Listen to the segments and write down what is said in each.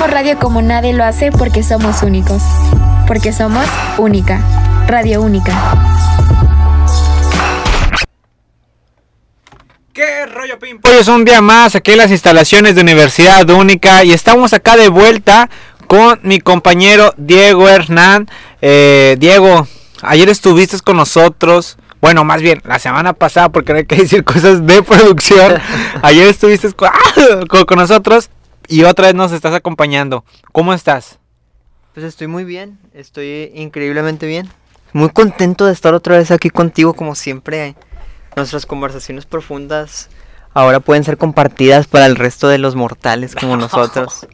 Hacemos radio como nadie lo hace porque somos únicos. Porque somos única. Radio única. ¿Qué rollo Pimpo? Hoy es un día más aquí en las instalaciones de Universidad Única y estamos acá de vuelta con mi compañero Diego Hernán. Eh, Diego, ayer estuviste con nosotros. Bueno, más bien, la semana pasada, porque no hay que decir cosas de producción. Ayer estuviste con, con- con nosotros y otra vez nos estás acompañando. ¿Cómo estás? Pues estoy muy bien, estoy increíblemente bien. Muy contento de estar otra vez aquí contigo, como siempre. Nuestras conversaciones profundas ahora pueden ser compartidas para el resto de los mortales como nosotros.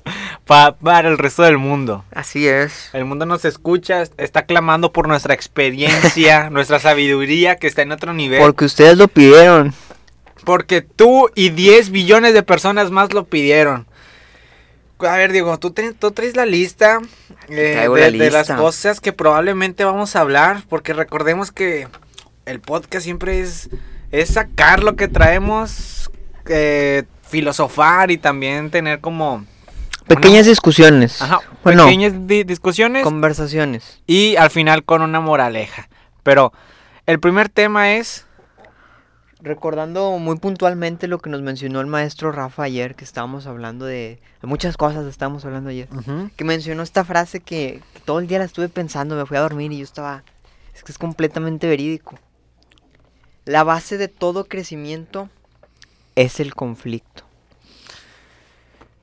Pa- para el resto del mundo. Así es. El mundo nos escucha, está clamando por nuestra experiencia, nuestra sabiduría que está en otro nivel. Porque ustedes lo pidieron. Porque tú y 10 billones de personas más lo pidieron. A ver, Diego, tú, tú traes la lista, eh, de, la de las cosas que probablemente vamos a hablar. Porque recordemos que el podcast siempre es, es sacar lo que traemos, eh, filosofar y también tener como... Pequeñas discusiones. Ajá, Bueno, pequeñas di- discusiones conversaciones. y al final con una moraleja. Pero el primer tema es... Recordando muy puntualmente lo que nos mencionó el maestro Rafa ayer, que estábamos hablando de, de muchas cosas, estábamos hablando ayer. que mencionó esta frase que, que todo el día la estuve pensando, me fui a dormir y yo estaba, es que es completamente verídico. La base de todo crecimiento es el conflicto.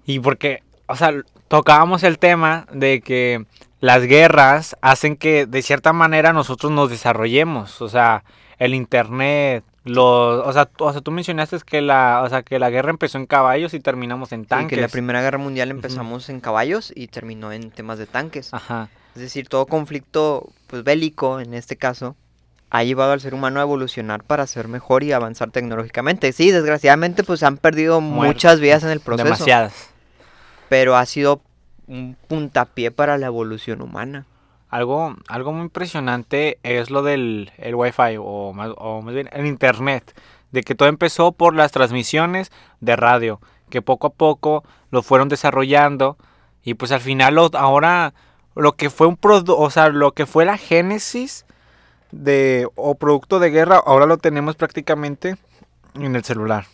Y porque, o sea, tocábamos el tema de que las guerras hacen que de cierta manera nosotros nos desarrollemos. O sea, el internet, los, o sea, tú, o sea, tú mencionaste que la, o sea, que la guerra empezó en caballos y terminamos en tanques. que la Primera Guerra Mundial empezamos en caballos y terminó en temas de tanques. Ajá. Es decir, todo conflicto pues bélico en este caso ha llevado al ser humano a evolucionar para ser mejor y avanzar tecnológicamente. Sí, desgraciadamente pues han perdido muchas vidas en el proceso. Demasiadas. pero ha sido un puntapié para la evolución humana. Algo, algo muy impresionante es lo del el wifi o más, o más bien el internet. De que todo empezó por las transmisiones de radio. Que poco a poco lo fueron desarrollando. Y pues al final lo- ahora lo que fue un producto, o sea, lo que fue la génesis de o producto de guerra, ahora lo tenemos prácticamente en el celular.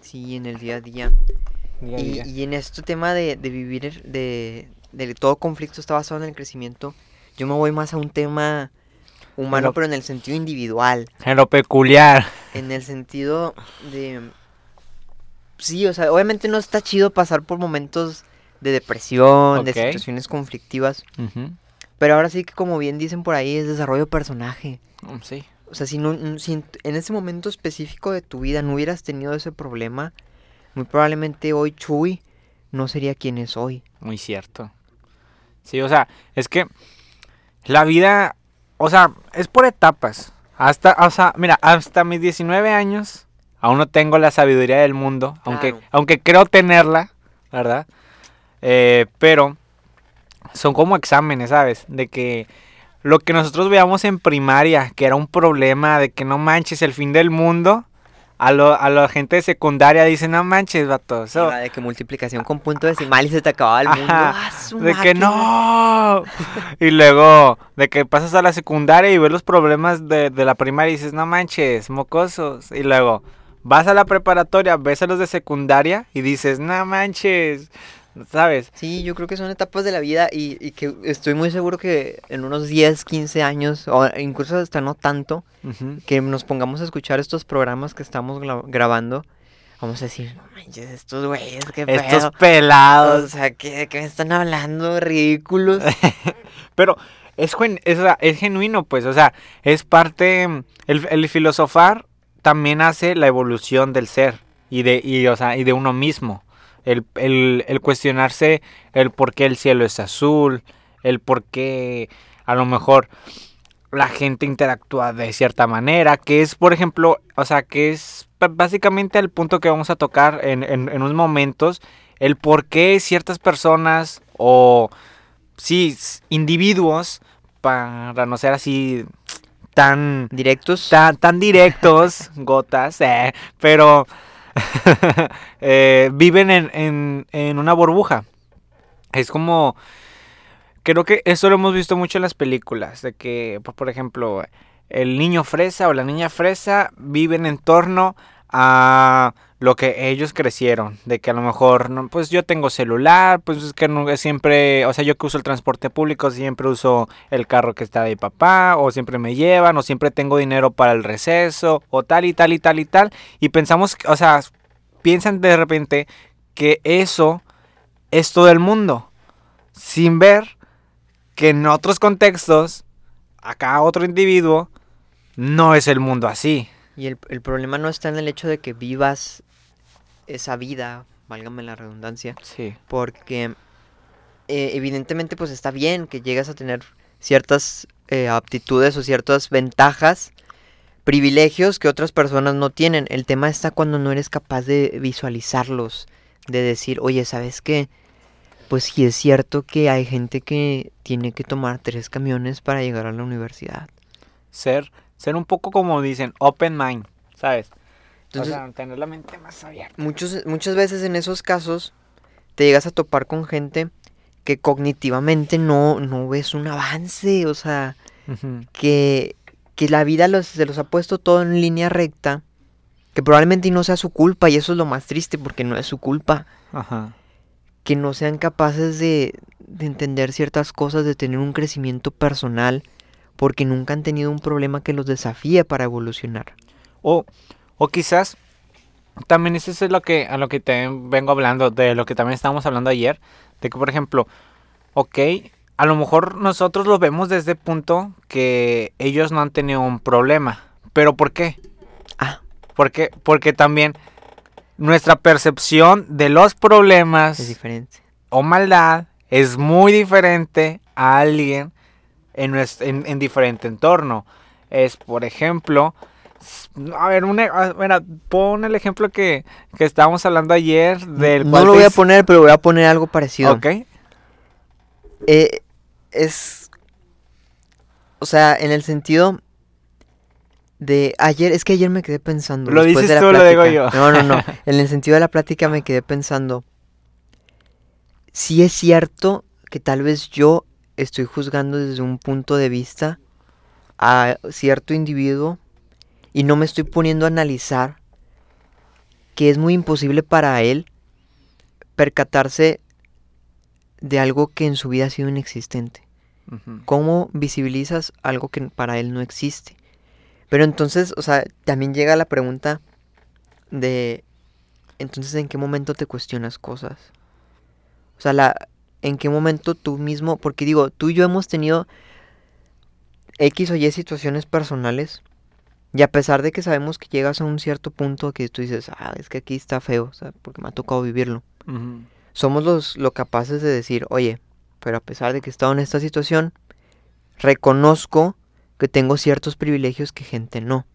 Sí, en el día a día. Y, y en este tema de, de vivir, de, de todo conflicto está basado en el crecimiento, yo me voy más a un tema humano, lo- pero en el sentido individual. En lo peculiar. En el sentido de... Sí, o sea, obviamente no está chido pasar por momentos de depresión, de situaciones conflictivas. Pero ahora sí que como bien dicen por ahí, es desarrollo de personaje. Mm, Sí. O sea, si, no, si en ese momento específico de tu vida no hubieras tenido ese problema, muy probablemente hoy Chuy no sería quien es hoy. Muy cierto. Sí, o sea, es que la vida, o sea, es por etapas. Hasta, o sea, mira, hasta mis 19 años aún no tengo la sabiduría del mundo, aunque, Claro. aunque creo tenerla, ¿verdad? Eh, pero son como exámenes, ¿sabes? De que lo que nosotros veíamos en primaria, que era un problema de que no manches el fin del mundo, a, lo- a la gente de secundaria dice, no manches, vato, Iba de que multiplicación con punto decimal y se te acababa el mundo. Ajá, ¡Ah, de que no. Y luego de que pasas a la secundaria y ves los problemas de, de la primaria y dices, no manches, mocosos. Y luego vas a la preparatoria, ves a los de secundaria y dices, no manches, ¿sabes? Sí, yo creo que son etapas de la vida y, y que estoy muy seguro que en unos 10, 15 años, o incluso hasta no tanto, que nos pongamos a escuchar estos programas que estamos grabando, vamos a decir, no manches, estos güeyes, qué Estos pedo. O pelados. sea, ¿qué, ¿de qué me están hablando? Ridículos. Pero es, es, es genuino, pues, o sea, es parte, el, el filosofar también hace la evolución del ser y de, y, o sea, y de uno mismo. El, el, el cuestionarse el por qué el cielo es azul, el por qué a lo mejor la gente interactúa de cierta manera, que es, por ejemplo, o sea, que es básicamente el punto que vamos a tocar en, en, en unos momentos, el por qué ciertas personas o sí, individuos, para no ser así tan, Directos. tan, tan directos, gotas, eh, pero eh, viven en, en, en una burbuja. Es como, creo que eso lo hemos visto mucho en las películas, de que, por, por ejemplo, el niño fresa o la niña fresa viven en torno a lo que ellos crecieron, de que a lo mejor, no, pues yo tengo celular, pues es que siempre, o sea, yo que uso el transporte público siempre uso el carro que está de papá, o siempre me llevan, o siempre tengo dinero para el receso, o tal y tal y tal y tal, y pensamos, o sea, piensan de repente que eso es todo el mundo, sin ver que en otros contextos, acá otro individuo, no es el mundo así. Y el, el problema no está en el hecho de que vivas esa vida, válgame la redundancia, Sí. porque eh, evidentemente pues está bien que llegas a tener ciertas eh, aptitudes o ciertas ventajas, privilegios que otras personas no tienen. El tema está cuando no eres capaz de visualizarlos, de decir, oye, ¿sabes qué? Pues sí es cierto que hay gente que tiene que tomar tres camiones para llegar a la universidad. Ser, ser un poco como dicen, open mind, ¿sabes? Entonces, o sea, tener la mente más abierta. muchos, muchas veces en esos casos te llegas a topar con gente que cognitivamente no, no ves un avance, o sea, que, que la vida los, se los ha puesto todo en línea recta, que probablemente no sea su culpa, y eso es lo más triste, porque no es su culpa, Ajá. que no sean capaces de, de entender ciertas cosas, de tener un crecimiento personal, porque nunca han tenido un problema que los desafíe para evolucionar. O, o quizás también eso es lo que a lo que te vengo hablando, de lo que también estábamos hablando ayer, de que por ejemplo, ok, a lo mejor nosotros lo vemos desde el punto que ellos no han tenido un problema. ¿Pero por qué? Ah, Porque, porque también nuestra percepción de los es problemas diferente. o maldad es muy diferente a alguien en, nues- en, en diferente entorno. Es, por ejemplo, a ver, un e- mira, pon el ejemplo que, que estábamos hablando ayer del No cual lo voy a poner, pero voy a poner algo parecido. Ok, Eh, es. O sea, en el sentido de ayer, es que ayer me quedé pensando. Lo de dices la tú, lo digo plática. yo. No, no, no. En el sentido de la plática me quedé pensando. Si es cierto que tal vez yo estoy juzgando desde un punto de vista a cierto individuo y no me estoy poniendo a analizar que es muy imposible para él percatarse de algo que en su vida ha sido inexistente. ¿Cómo visibilizas algo que para él no existe? Pero entonces, o sea, también llega la pregunta de, entonces, ¿en qué momento te cuestionas cosas? O sea, la, ¿en qué momento tú mismo, porque digo, tú y yo hemos tenido X o Y situaciones personales y a pesar de que sabemos que llegas a un cierto punto que tú dices, ah, es que aquí está feo, o sea, porque me ha tocado vivirlo somos los lo capaces de decir, oye, pero a pesar de que he estado en esta situación, reconozco que tengo ciertos privilegios que gente no.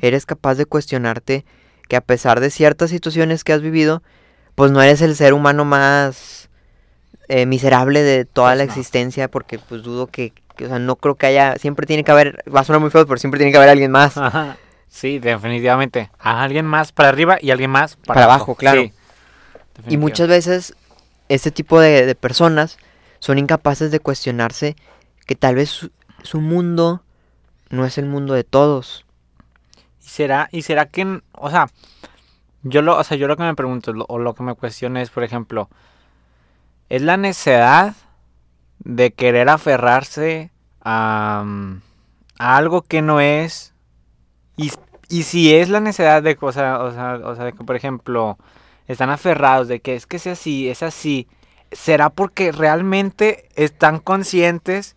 Eres capaz de cuestionarte que a pesar de ciertas situaciones que has vivido, pues no eres el ser humano más eh, miserable de toda Pues la no. existencia, porque pues dudo que, o sea, no creo que haya, siempre tiene que haber, va a sonar muy feo, pero siempre tiene que haber alguien más. Ajá. Sí, definitivamente. A alguien más para arriba y alguien más para, Para abajo, claro. Sí, Y muchas veces este tipo de, de personas son incapaces de cuestionarse que tal vez su, su mundo no es el mundo de todos. ¿Y será, y será que, o sea, yo lo, o sea, yo lo que me pregunto lo- o lo que me cuestiono es, por ejemplo, ¿es la necedad de querer aferrarse a, mm, a algo que no es? Y, y si es la necedad de, sea, o sea, o sea, de que, por ejemplo, están aferrados de que es que es así, es así, ¿será porque realmente están conscientes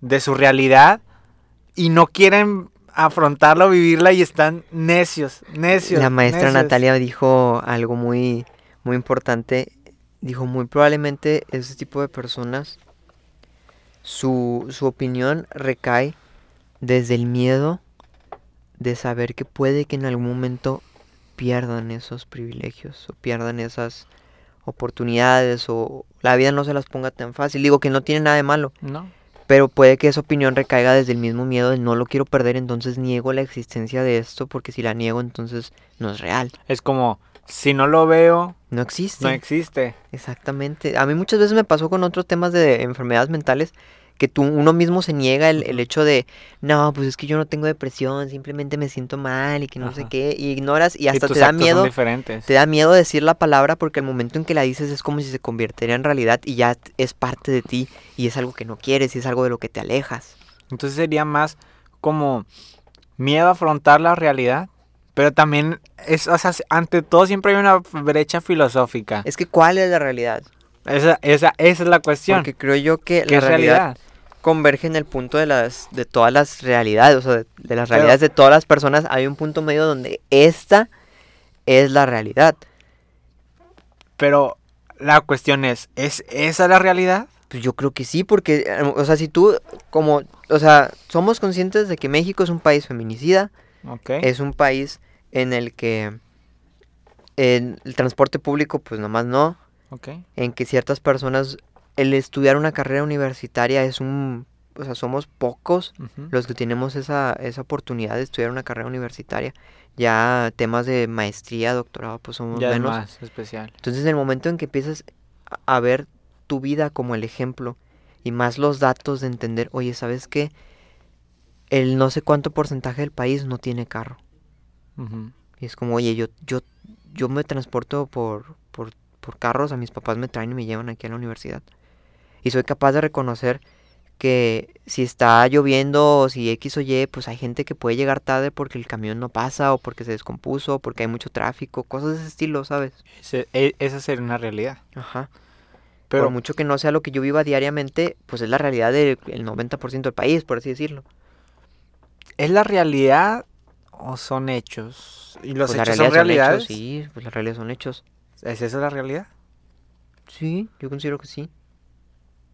de su realidad y no quieren afrontarla o vivirla y están necios, necios. La maestra necios. Natalia dijo algo muy, muy importante. Dijo, muy probablemente ese tipo de personas, su, su opinión recae desde el miedo de saber que puede que en algún momento pierdan esos privilegios o pierdan esas oportunidades o la vida no se las ponga tan fácil. Digo que no tiene nada de malo, No. pero puede que esa opinión recaiga desde el mismo miedo de no lo quiero perder, entonces niego la existencia de esto porque si la niego entonces no es real, Es como, si no lo veo, no existe. no existe. Exactamente. A mí muchas veces me pasó con otros temas de enfermedades mentales que tú uno mismo se niega el, el hecho de, no, pues es que yo no tengo depresión, simplemente me siento mal y que no sé qué, y ignoras y hasta te da miedo, te da miedo decir la palabra porque el momento en que la dices es como si se convirtiera en realidad y ya es parte de ti y es algo que no quieres y es algo de lo que te alejas. Entonces sería más como miedo a afrontar la realidad. Pero también, es, o sea, ante todo siempre hay una brecha filosófica. Es que ¿cuál es la realidad? Esa, esa, esa es la cuestión. Porque creo yo que ¿Qué la realidad, realidad? converge en el punto de las de todas las realidades, o sea, de, de las Pero- realidades de todas las personas, hay un punto medio donde esta es la realidad. Pero la cuestión es, ¿es esa la realidad? Pues yo creo que sí, porque, eh, o sea, si tú, como, o sea, somos conscientes de que México es un país feminicida, Es un país en el que el transporte público, pues nomás no, ok. en que ciertas personas, el estudiar una carrera universitaria es un, o sea, somos pocos los que tenemos esa, esa oportunidad de estudiar una carrera universitaria. Ya temas de maestría, doctorado, pues somos Ya es menos. más especial. Entonces, en el momento en que empiezas a ver tu vida como el ejemplo y más los datos de entender, oye, ¿sabes qué? El no sé cuánto porcentaje del país no tiene carro. Y es como, oye, yo, yo, yo me transporto por, por, por carros, a mis papás me traen y me llevan aquí a la universidad. Y soy capaz de reconocer que si está lloviendo o si X o Y, pues hay gente que puede llegar tarde porque el camión no pasa o porque se descompuso o porque hay mucho tráfico, cosas de ese estilo, ¿sabes? Ese- e- esa sería una realidad. Ajá. Pero por mucho que no sea lo que yo viva diariamente, pues es la realidad del el 90% del país, por así decirlo. ¿Es la realidad o son hechos? ¿Y los Pues la hechos son realidad realidades? hechos, sí, pues la realidad son hechos. ¿Es esa la realidad? Sí, yo considero que sí.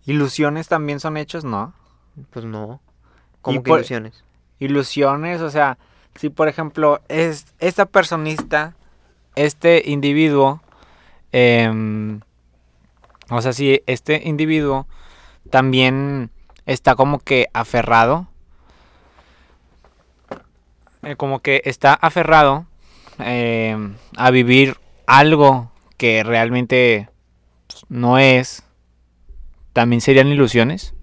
¿Ilusiones también son hechos? No. Pues no. Como que por- ilusiones. Ilusiones, o sea, si por ejemplo es esta personista, este individuo, em, o sea, si este individuo también está como que aferrado, eh, como que está aferrado em, a vivir algo que realmente pues, no es, también serían ilusiones.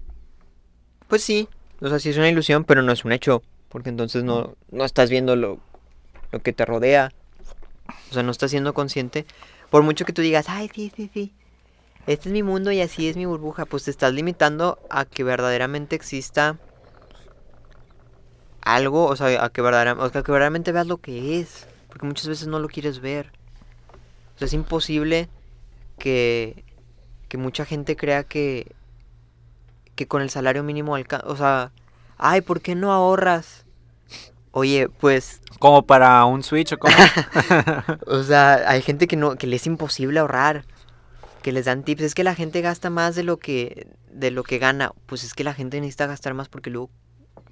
Pues sí. O sea, sí es una ilusión, pero no es un hecho. Porque entonces no, no estás viendo lo, lo que te rodea. O sea, no estás siendo consciente. Por mucho que tú digas, ay, sí, sí, sí. Este es mi mundo y así es mi burbuja. Pues te estás limitando a que verdaderamente exista algo. O sea, a que, verdadera- o sea, que verdaderamente veas lo que es. Porque muchas veces no lo quieres ver. O sea, es imposible que, que mucha gente crea que, que con el salario mínimo alcanza. O sea, ay, ¿por qué no ahorras? Oye, pues, Como para un switch o como... o sea, hay gente que no, que le es imposible ahorrar. Que les dan tips. Es que la gente gasta más de lo que, de lo que gana. Pues es que la gente necesita gastar más porque luego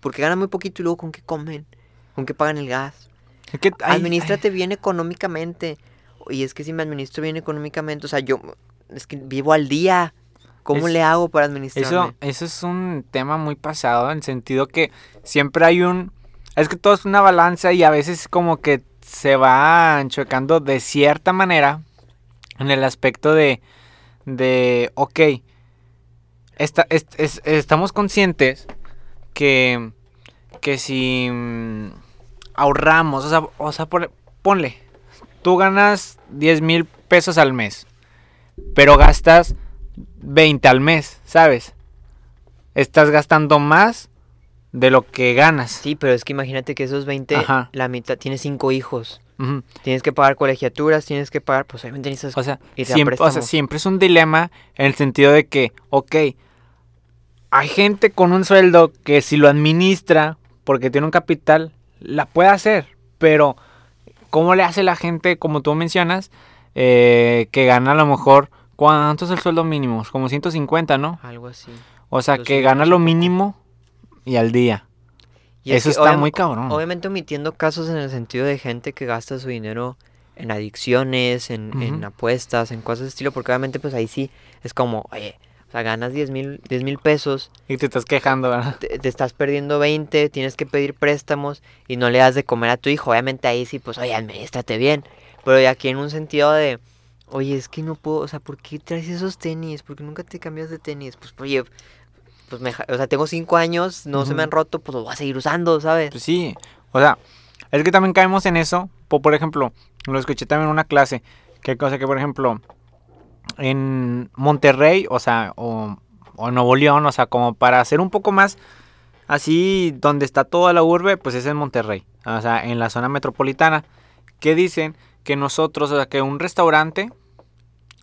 porque ganan muy poquito y luego con qué comen, con qué pagan el gas. Hay- Administrate bien económicamente. Y es que si me administro bien económicamente, o sea, yo es que vivo al día. ¿Cómo Es- le hago para administrarme? Eso, eso es un tema muy pasado en el sentido que siempre hay un... Es que todo es una balanza y a veces como que se va chocando de cierta manera en el aspecto de, de ok, esta- es- es- estamos conscientes que, que si mm, ahorramos, o sea, o sea ponle, tú ganas 10 mil pesos al mes, pero gastas 20 al mes, ¿sabes? Estás gastando más de lo que ganas. Sí, pero es que imagínate que esos 20, Ajá. la mitad, tienes cinco hijos. Ujú. Tienes que pagar colegiaturas, tienes que pagar, pues obviamente necesitas O sea, siempre, o sea, siempre es un dilema en el sentido de que, ok, hay gente con un sueldo que si lo administra porque tiene un capital, la puede hacer, pero ¿cómo le hace la gente, como tú mencionas, eh, que gana a lo mejor, ¿cuánto es el sueldo mínimo? Como 150, ¿no? Algo así. O sea, que gana lo mínimo y al día. Y es Eso que está muy cabrón. Obviamente omitiendo casos en el sentido de gente que gasta su dinero en adicciones, en, apuestas, en cosas de estilo, porque obviamente pues ahí sí es como, oye, o sea, ganas 10 mil mil pesos, Y te estás quejando, ¿verdad? te, te estás perdiendo 20, tienes que pedir préstamos y no le das de comer a tu hijo, obviamente ahí sí, pues, oye, administrate bien, pero aquí en un sentido de, oye, es que no puedo, o sea, ¿por qué traes esos tenis? ¿Por qué nunca te cambias de tenis? Pues, oye, pues, me, o sea, tengo 5 años, no se me han roto, pues los voy a seguir usando, ¿sabes? Pues sí, o sea, es que también caemos en eso. po- Por ejemplo, lo escuché también en una clase. Que cosa que, por ejemplo, en Monterrey, o sea, o, o Nuevo León, o sea, como para hacer un poco más así, donde está toda la urbe, pues es en Monterrey, o sea, en la zona metropolitana. Que dicen que nosotros, o sea, que un restaurante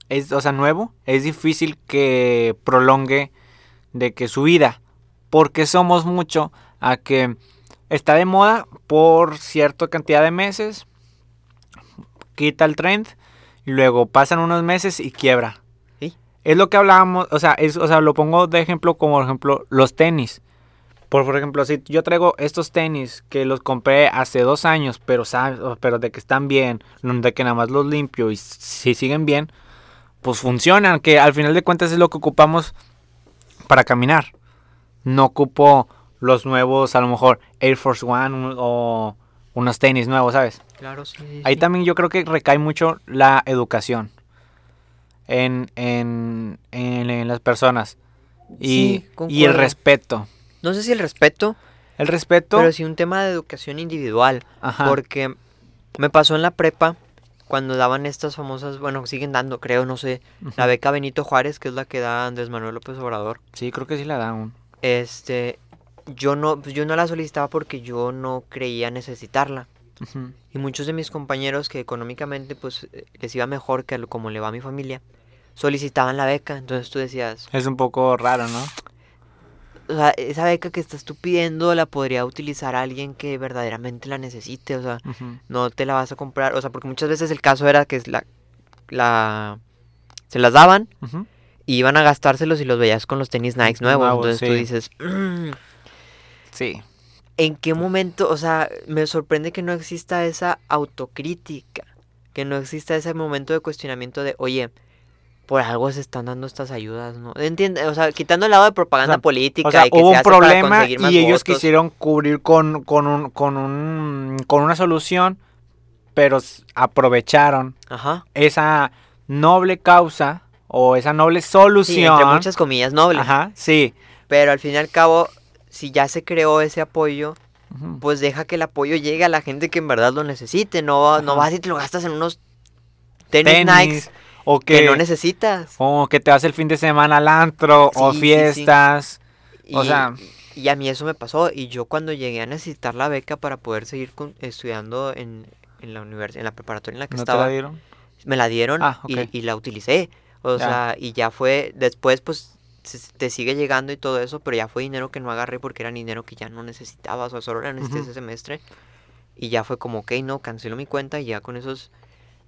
es, o sea, nuevo, es difícil que prolongue de que su vida, porque somos mucho a que está de moda por cierta cantidad de meses, quita el trend, luego pasan unos meses y quiebra. Sí. Es lo que hablábamos, o sea, es, o sea, lo pongo de ejemplo como por ejemplo los tenis. Por, por ejemplo, si yo traigo estos tenis que los compré hace dos años, pero, sabes, pero de que están bien, de que nada más los limpio y si siguen bien, pues funcionan, que al final de cuentas es lo que ocupamos para caminar. No ocupo los nuevos, a lo mejor Air Force One o unos tenis nuevos, ¿sabes? Claro, sí. sí, Ahí sí. también yo creo que recae mucho la educación en, en, en- en las personas y, Sí, y el respeto. No sé si el respeto, El respeto, pero sí un tema de educación individual. ajá, Porque me pasó en la prepa cuando daban estas famosas, bueno, siguen dando, creo, no sé, la beca Benito Juárez, que es la que da Andrés Manuel López Obrador. sí, creo que sí la da un. Este, yo no, pues, yo no la solicitaba porque yo no creía necesitarla. Y muchos de mis compañeros que económicamente pues eh, les iba mejor que a lo- como le va a mi familia, solicitaban la beca. Entonces tú decías, Es un poco raro, ¿no? o sea, esa beca que estás tú pidiendo la podría utilizar alguien que verdaderamente la necesite. O sea, no te la vas a comprar. O sea, porque muchas veces el caso era que es la, la, se las daban y iban a gastárselos y los veías con los tenis Nike nuevos. Nuevos, Entonces tú dices, "Mm, Sí. ¿En qué momento? O sea, me sorprende que no exista esa autocrítica, que no exista ese momento de cuestionamiento de, oye, por algo se están dando estas ayudas, ¿no? Entiende, o sea, quitando el lado de propaganda O sea, política O sea, y que hubo se un hace problema y ellos quisieron cubrir con, con, un, con, un, con una solución, pero aprovecharon Ajá. esa noble causa o esa noble Sí, solución. entre muchas comillas nobles. Ajá, sí. Pero al fin y al cabo, si ya se creó ese apoyo, pues deja que el apoyo llegue a la gente que en verdad lo necesite. No, no Ajá. vas y te lo gastas en unos tenis, Tenis, Nikes o que que, no necesitas. o que te vas el fin de semana al antro o Sí, sí, sí. fiestas. O Y- sea- y a mí eso me pasó. Y yo cuando llegué a necesitar la beca para poder seguir con- estudiando en, en la universidad, en la preparatoria en la que ¿No te estaba, la dieron? me la dieron Ah, y- la utilicé. O Ya. sea, y ya fue, después pues te sigue llegando y todo eso, pero ya fue dinero que no agarré porque era dinero que ya no necesitaba, o sea, solo la necesité ese semestre. Y ya fue como, ok, no, cancelo mi cuenta y ya con esos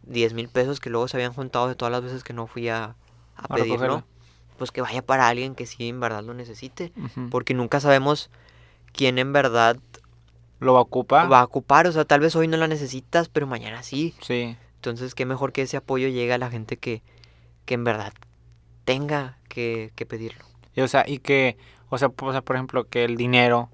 10 mil pesos que luego se habían juntado de todas las veces que no fui a, a A pedirlo, recogerla. pues que vaya para alguien que sí en verdad lo necesite porque nunca sabemos quién en verdad Lo va a ocupar. va a ocupar. O sea, tal vez hoy no la necesitas, pero mañana sí. Sí. Entonces, qué mejor que ese apoyo llegue a la gente que, que en verdad tenga que, que pedirlo. Y, o sea, y que, o sea, por ejemplo, que el dinero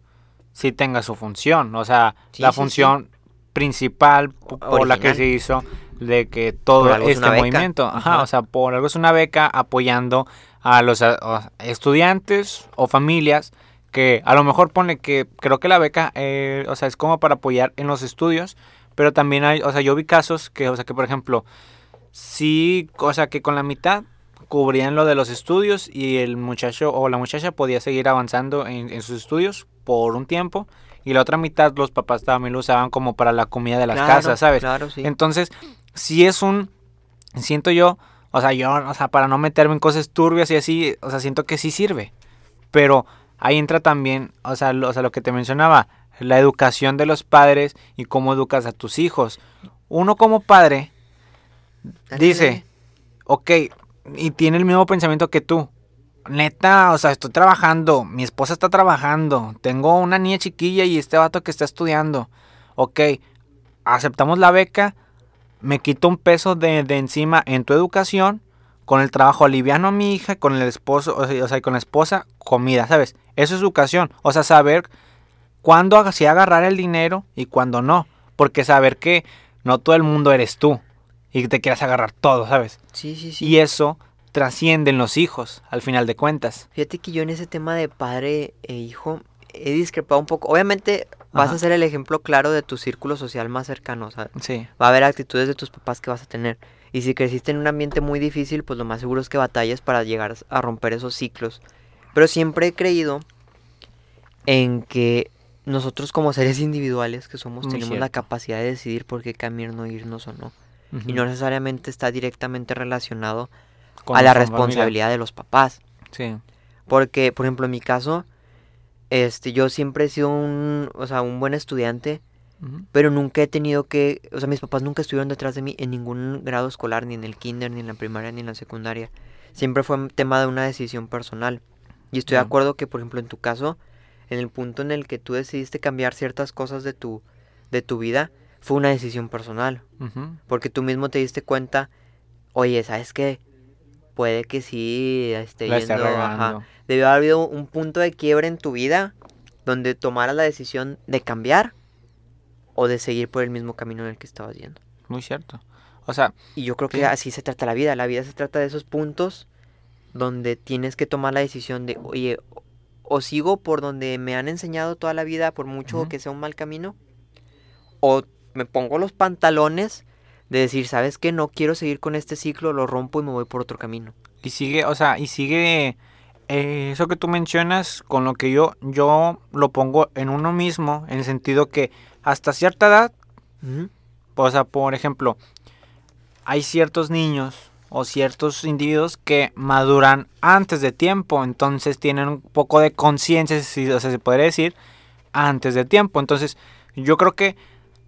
sí tenga su función. O sea, Sí, la sí, sí. función principal po- por la que se hizo de que todo es este movimiento, ajá, Ajá. o sea, por algo es una beca apoyando a los a- a estudiantes o familias que a lo mejor pone que creo que la beca, eh, o sea, es como para apoyar en los estudios, pero también hay, o sea, yo vi casos que, o sea, que por ejemplo, sí, o sea, que con la mitad cubrían lo de los estudios y el muchacho o la muchacha podía seguir avanzando en, en sus estudios por un tiempo y la otra mitad los papás también lo usaban como para la comida de las Claro, casas, ¿sabes? Claro, sí. Entonces, si es un, siento yo, o sea, yo, o sea, para no meterme en cosas turbias y así, o sea, siento que sí sirve. Pero ahí entra también, o sea, lo, o sea, lo que te mencionaba, la educación de los padres y cómo educas a tus hijos. Uno como padre dice, ok, y tiene el mismo pensamiento que tú. Neta, o sea, estoy trabajando, mi esposa está trabajando, tengo una niña chiquilla y este vato que está estudiando. Ok, aceptamos la beca, me quito un peso de, de encima en tu educación, con el trabajo aliviano a mi hija, con el esposo, o sea, con la esposa, comida, ¿sabes? Eso es educación, o sea, saber cuándo así agarrar el dinero y cuándo no, porque saber que no todo el mundo eres tú y que te quieras agarrar todo, ¿sabes? Sí, sí, sí. Y eso trasciende en los hijos, al final de cuentas. Fíjate que yo en ese tema de padre e hijo he discrepado un poco. Obviamente vas Ajá. a ser el ejemplo claro de tu círculo social más cercano. Sea, Sí, va a haber actitudes de tus papás que vas a tener. Y si creciste en un ambiente muy difícil, pues lo más seguro es que batalles para llegar a romper esos ciclos. Pero siempre he creído en que nosotros como seres individuales que somos Muy tenemos la capacidad de decidir por qué camino irnos o no. Y no necesariamente está directamente relacionado Con a la familia. responsabilidad de los papás. Sí, Porque, por ejemplo, en mi caso, este, yo siempre he sido un, o sea, un buen estudiante, pero nunca he tenido que, o sea, mis papás nunca estuvieron detrás de mí en ningún grado escolar, ni en el kinder, ni en la primaria, ni en la secundaria. Siempre fue un tema de una decisión personal. Y estoy de acuerdo que, por ejemplo, en tu caso, en el punto en el que tú decidiste cambiar ciertas cosas de tu, de tu vida, fue una decisión personal. Porque tú mismo te diste cuenta, oye, ¿sabes qué? Puede que sí esté La yendo, ajá, debió haber habido un punto de quiebre en tu vida donde tomaras la decisión de cambiar o de seguir por el mismo camino en el que estabas yendo. Muy cierto. O sea, Y yo creo que Sí. así se trata la vida. La vida se trata de esos puntos donde tienes que tomar la decisión de, oye, o- sigo por donde me han enseñado toda la vida, por mucho que sea un mal camino, o me pongo los pantalones de decir, ¿sabes qué? No quiero seguir con este ciclo, lo rompo y me voy por otro camino. y sigue, o sea, y sigue eh, eso que tú mencionas con lo que yo, yo lo pongo en uno mismo, en el sentido que hasta cierta edad, o sea, por ejemplo, hay ciertos niños o ciertos individuos que maduran antes de tiempo, entonces tienen un poco de conciencia, si o sea, se podría decir, antes de tiempo. Entonces, yo creo que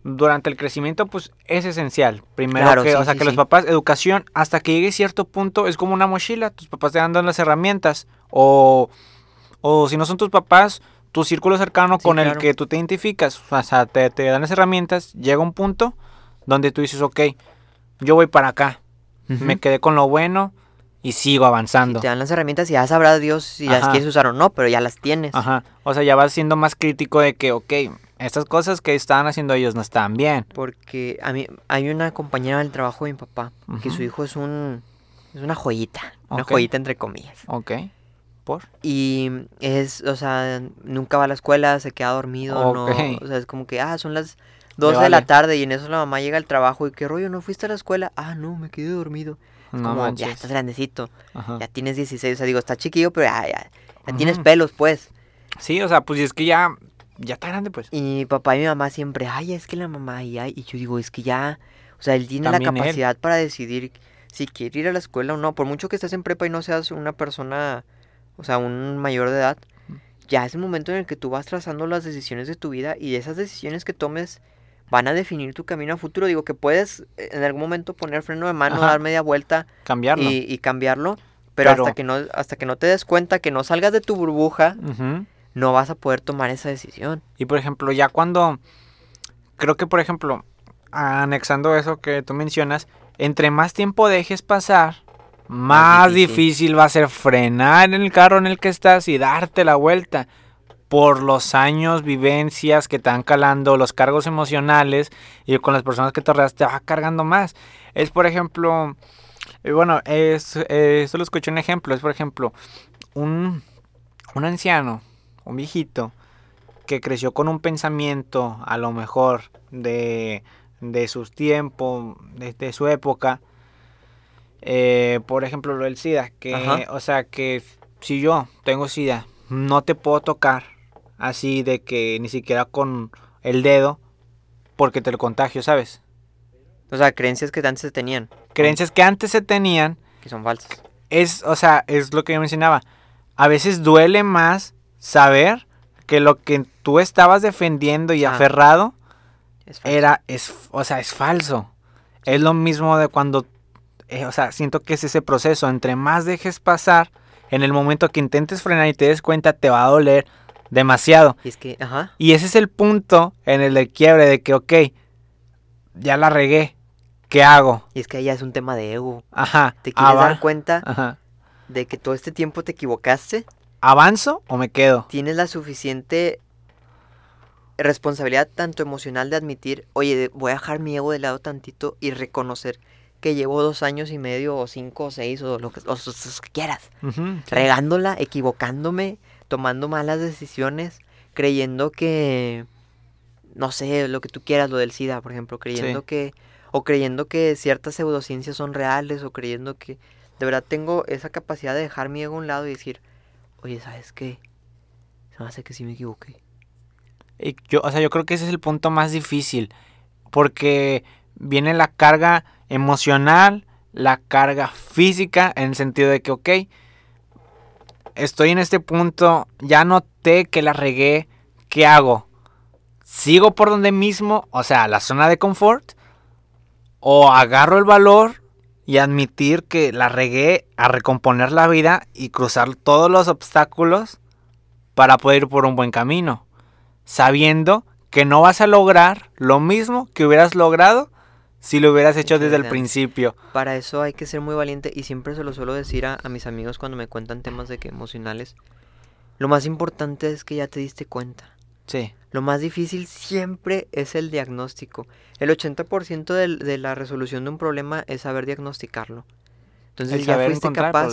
durante el crecimiento, pues es esencial. Primero Claro, que, sí, o sea, sí, que los papás, educación, hasta que llegue cierto punto, es como una mochila, tus papás te dan las herramientas, o, o si no son tus papás, tu círculo cercano con el que tú te identificas, o sea, te, te dan las herramientas, llega un punto donde tú dices, ok, yo voy para acá, me quedé con lo bueno y sigo avanzando. Te dan las herramientas y ya sabrá Dios si las quieres usar o no, pero ya las tienes. Ajá, o sea, ya vas siendo más crítico de que, ok, estas cosas que estaban haciendo ellos no están bien. Porque a mí hay una compañera del trabajo de mi papá, que su hijo es un es una joyita, una joyita entre comillas. Ok, ¿por? Y es, o sea, nunca va a la escuela, se queda dormido, Ok. no, o sea, es como que, ah, son las 12 de vale. la tarde y en eso la mamá llega al trabajo y qué rollo, ¿no fuiste a la escuela? Ah, no, me quedé dormido. Es No como, ya estás grandecito, Ajá. ya tienes 16, o sea, digo, está chiquillo, pero ya, ya, ya tienes pelos, pues. Sí, o sea, pues es que ya, ya está grande, pues. Y mi papá y mi mamá siempre, ay, es que la mamá, y, ay", y yo digo, es que ya, o sea, él tiene También la él. capacidad para decidir si quiere ir a la escuela o no. Por mucho que estés en prepa y no seas una persona, o sea, un mayor de edad, ya es el momento en el que tú vas trazando las decisiones de tu vida y esas decisiones que tomes van a definir tu camino a futuro. Digo que puedes eh, en algún momento poner freno de mano, Ajá. dar media vuelta Cambiarlo. y, y cambiarlo, pero, Pero- hasta que no hasta que no te des cuenta que no salgas de tu burbuja. No vas a poder tomar esa decisión. Y por ejemplo, ya cuando. Creo que, por ejemplo, anexando eso que tú mencionas, entre más tiempo dejes pasar, más difícil. difícil. va a ser frenar en el carro en el que estás y darte la vuelta. Por los años, vivencias que te van calando, los cargos emocionales y con las personas que te rodeas te va cargando más. Es, por ejemplo, eh, bueno, es, eh, esto lo escuché un ejemplo. Es, por ejemplo, un, un anciano, un viejito, que creció con un pensamiento, a lo mejor, de, de sus tiempos, de, de su época. Eh, por ejemplo, lo del SIDA, que, Ajá. o sea, que si yo tengo SIDA, no te puedo tocar así de que ni siquiera con el dedo, porque te lo contagio, ¿sabes? O sea, creencias que antes se tenían, Creencias que antes se tenían, que son falsas. es, o sea, es lo que yo mencionaba. A veces duele más saber que lo que tú estabas defendiendo y Ah. aferrado Es era, es, o sea, es falso. Es lo mismo de cuando, eh, o sea, siento que es ese proceso. Entre más dejes pasar, en el momento que intentes frenar y te des cuenta, te va a doler demasiado. Y es que, ajá, Y ese es el punto en el del quiebre de que, ok, ya la regué. ¿Qué hago? y es que ahí ya es un tema de ego. Ajá. Te quieres dar cuenta Ajá. de que todo este tiempo te equivocaste, ¿Avanzo o me quedo? tienes la suficiente responsabilidad tanto emocional de admitir, oye, voy a dejar mi ego de lado tantito y reconocer que llevo dos años y medio o cinco o seis o lo que, o lo que quieras, sí. regándola, equivocándome, tomando malas decisiones, creyendo que, no sé, lo que tú quieras, lo del SIDA, por ejemplo, creyendo Sí. que, o creyendo que ciertas pseudociencias son reales, o creyendo que de verdad tengo esa capacidad de dejar mi ego a un lado y decir, oye, ¿sabes qué? Se me hace que sí me equivoqué. Yo, o sea, yo creo que ese es el punto más difícil. Porque viene la carga emocional, la carga física, en el sentido de que, ok, estoy en este punto, ya noté que la regué, ¿qué hago? ¿Sigo por donde mismo, o sea, la zona de confort? ¿O agarro el valor y admitir que la regué a recomponer la vida y cruzar todos los obstáculos para poder ir por un buen camino? sabiendo que no vas a lograr lo mismo que hubieras logrado si lo hubieras hecho desde el principio. Para eso hay que ser muy valiente y siempre se lo suelo decir a, a mis amigos cuando me cuentan temas de que emocionales. Lo más importante es que ya te diste cuenta. Sí. Lo más difícil siempre es el diagnóstico. El 80% del- de la resolución de un problema es saber diagnosticarlo. Entonces El si ya fuiste capaz,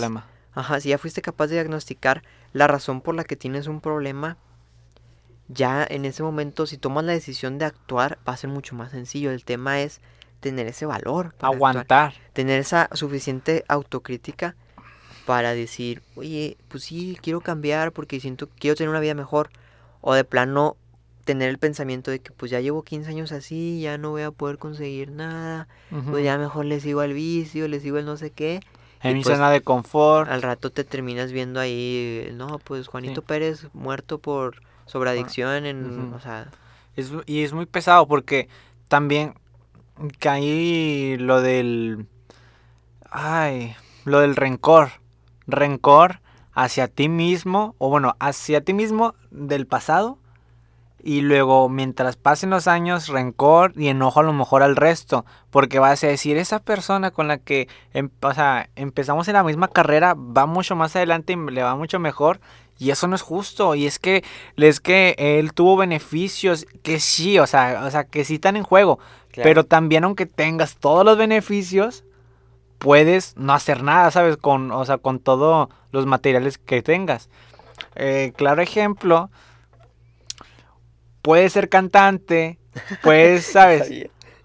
ajá, si ya fuiste capaz de diagnosticar la razón por la que tienes un problema, ya en ese momento si tomas la decisión de actuar va a ser mucho más sencillo. El tema es tener ese valor, actuar, Aguantar. tener esa suficiente autocrítica para decir, oye, pues sí, quiero cambiar porque siento que quiero tener una vida mejor. O de plano tener el pensamiento de que pues ya llevo 15 años así, ya no voy a poder conseguir nada, pues ya mejor le sigo al vicio, le sigo el no sé qué. En mi pues, zona de confort. Al rato te terminas viendo ahí, no, pues Juanito Sí. Pérez muerto por sobreadicción en, o sea, Es- y es muy pesado porque también caí lo del... Ay, lo del rencor. Rencor hacia ti mismo, o bueno, hacia ti mismo del pasado. Y luego, mientras pasen los años, rencor y enojo a lo mejor al resto. Porque vas a decir, esa persona con la que em- o sea, empezamos en la misma carrera va mucho más adelante y le va mucho mejor. Y eso no es justo. Y es que, es que él tuvo beneficios que sí, o sea, o sea, que sí están en juego. Claro. Pero también aunque tengas todos los beneficios, puedes no hacer nada, ¿sabes? Con, o sea, con todos los materiales que tengas. Eh, claro ejemplo, puedes ser cantante, puedes, ¿sabes?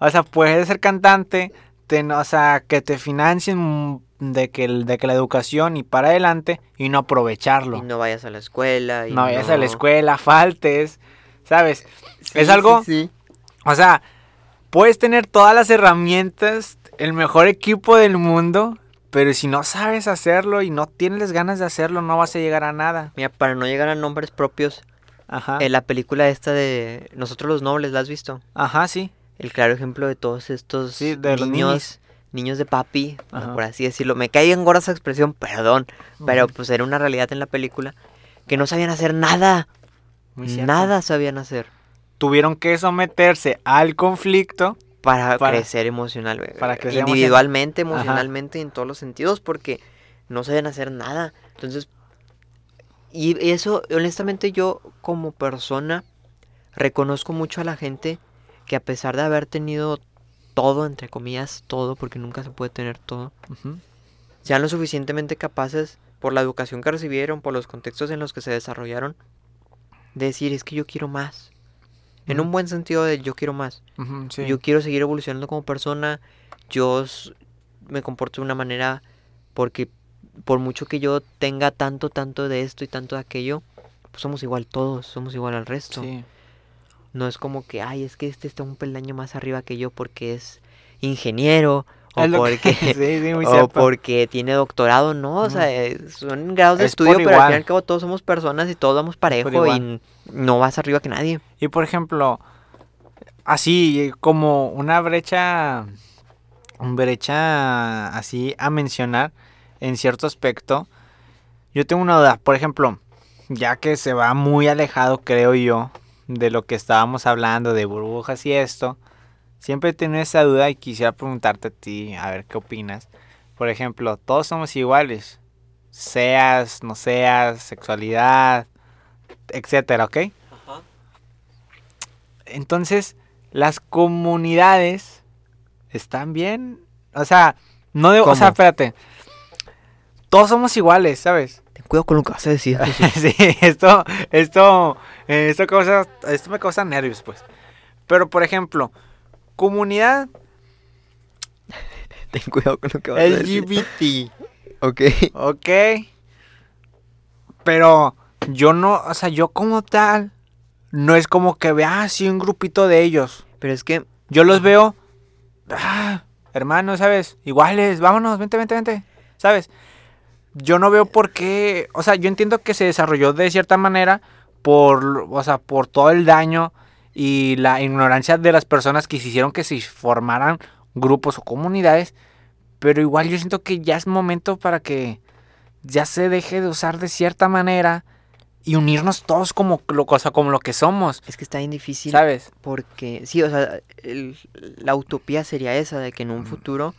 O sea, puedes ser cantante, te- o sea, que te financien de que, de que la educación y para adelante y no aprovecharlo. y no vayas a la escuela. Y no vayas a la escuela, faltes, ¿sabes? es algo, Sí, sí. o sea, puedes tener todas las herramientas, el mejor equipo del mundo, pero si no sabes hacerlo y no tienes ganas de hacerlo, no vas a llegar a nada. Mira, para no llegar a nombres propios, Ajá. eh, la película esta de Nosotros los Nobles, ¿la has visto? Ajá, sí. El claro ejemplo de todos estos Sí, de los niños, niños. niños de papi, Ajá. por así decirlo. Me cae en gorda esa expresión, perdón, pero pues era una realidad en la película que no sabían hacer nada. Muy cierto. nada sabían hacer Tuvieron que someterse al conflicto. para, Para- crecer emocional, güey, para crecer individualmente, Ajá. emocionalmente, en todos los sentidos, porque no sabían hacer nada. Entonces, y eso, honestamente, yo como persona reconozco mucho a la gente que a pesar de haber tenido todo, entre comillas, todo, porque nunca se puede tener todo, Ujú. sean lo suficientemente capaces por la educación que recibieron, por los contextos en los que se desarrollaron, de decir, es que yo quiero más. En un buen sentido de yo quiero más. Sí. Yo quiero seguir evolucionando como persona. Yo me comporto de una manera porque por mucho que yo tenga tanto, tanto de esto y tanto de aquello, pues somos igual todos, somos igual al resto. Sí. No es como que, ay, es que este está un peldaño más arriba que yo porque es ingeniero o que- porque, sí, sí, muy o cierto. porque tiene doctorado, no, o sea, eh, son grados de Es estudio, pero al igual. fin y al cabo todos somos personas y todos vamos parejo y no vas arriba que nadie. Y por ejemplo, así como una brecha, brecha así a mencionar en cierto aspecto, yo tengo una duda, por ejemplo, ya que se va muy alejado, creo yo, de lo que estábamos hablando de burbujas y esto, siempre he tenido esa duda y quisiera preguntarte a ti, a ver qué opinas. Por ejemplo, todos somos iguales, seas, no seas, sexualidad, etcétera, ¿ok? Entonces, las comunidades están bien. O sea, no debo. O sea, espérate. Todos somos iguales, ¿sabes? Ten cuidado con lo que vas a decir. Sí, esto, esto, eh, esto causa, esto me causa nervios, pues. Pero, por ejemplo, comunidad Ten cuidado con lo que vas a decir. LGBT, Ok. ¿ok? Pero yo no, o sea, yo como tal, no es como que vea así un grupito de ellos. Pero es que Yo los veo, ah, hermanos, ¿sabes? Iguales, vámonos, vente, vente, vente, ¿sabes? Yo no veo por qué, o sea, yo entiendo que se desarrolló de cierta manera por, o sea, por todo el daño y la ignorancia de las personas que se hicieron que se formaran grupos o comunidades, pero igual yo siento que ya es momento para que ya se deje de usar de cierta manera y unirnos todos como lo, o sea, como lo que somos, es que está bien difícil. ¿sabes? Porque, sí, o sea, el- la utopía sería esa, de que en un futuro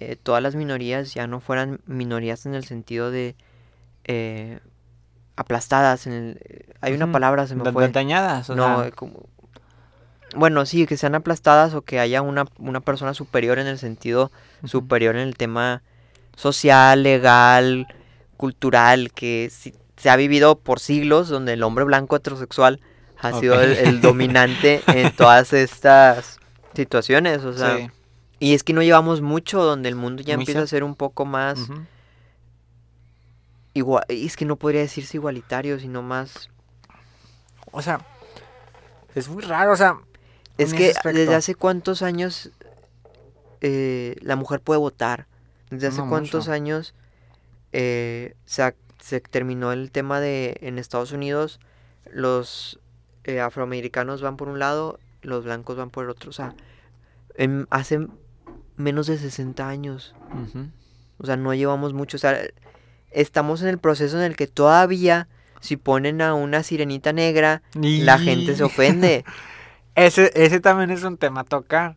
eh, todas las minorías ya no fueran minorías en el sentido de eh, aplastadas. En el, hay una palabra, se me fue. dañadas, o no, sea, eh, como... Bueno, sí, que sean aplastadas o que haya una, una persona superior en el sentido superior en el tema social, legal, cultural, que si- se ha vivido por siglos, donde el hombre blanco heterosexual ha sido el, el dominante en todas estas situaciones, o sea, sí. Y es que no llevamos mucho, donde el mundo ya Muy empieza a ser un poco más igual, es que no podría decirse igualitario, sino más, O sea, es muy raro, o sea, es que desde hace cuántos años eh, la mujer puede votar, desde hace No cuántos mucho. años eh, se, se terminó el tema de en Estados Unidos los eh, afroamericanos van por un lado, los blancos van por el otro, o sea, en- hace menos de 60 años, o sea, no llevamos mucho, o sea, estamos en el proceso en el que todavía si ponen a una sirenita negra, la gente se ofende. Ese, ese también es un tema a tocar.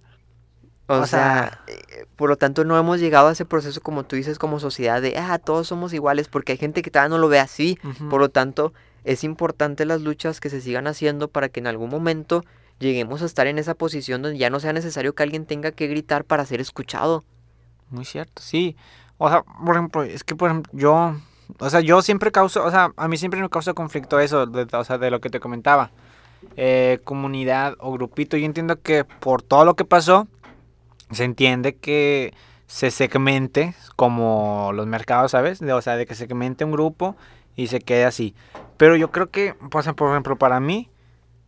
O, O sea, eh, por lo tanto no hemos llegado a ese proceso como tú dices como sociedad de, ah, todos somos iguales, porque hay gente que todavía no lo ve así. Por lo tanto, es importante las luchas que se sigan haciendo para que en algún momento lleguemos a estar en esa posición donde ya no sea necesario que alguien tenga que gritar para ser escuchado. Muy cierto, sí. O sea, por ejemplo, es que por ejemplo, yo, o sea, yo siempre causo, o sea, a mí siempre me causa conflicto eso, de, o sea, de lo que te comentaba. Eh, comunidad o grupito, yo entiendo que por todo lo que pasó, se entiende que se segmente como los mercados, ¿sabes? De- o sea, de que se segmente un grupo y se quede así. Pero yo creo que, por ejemplo, para mí,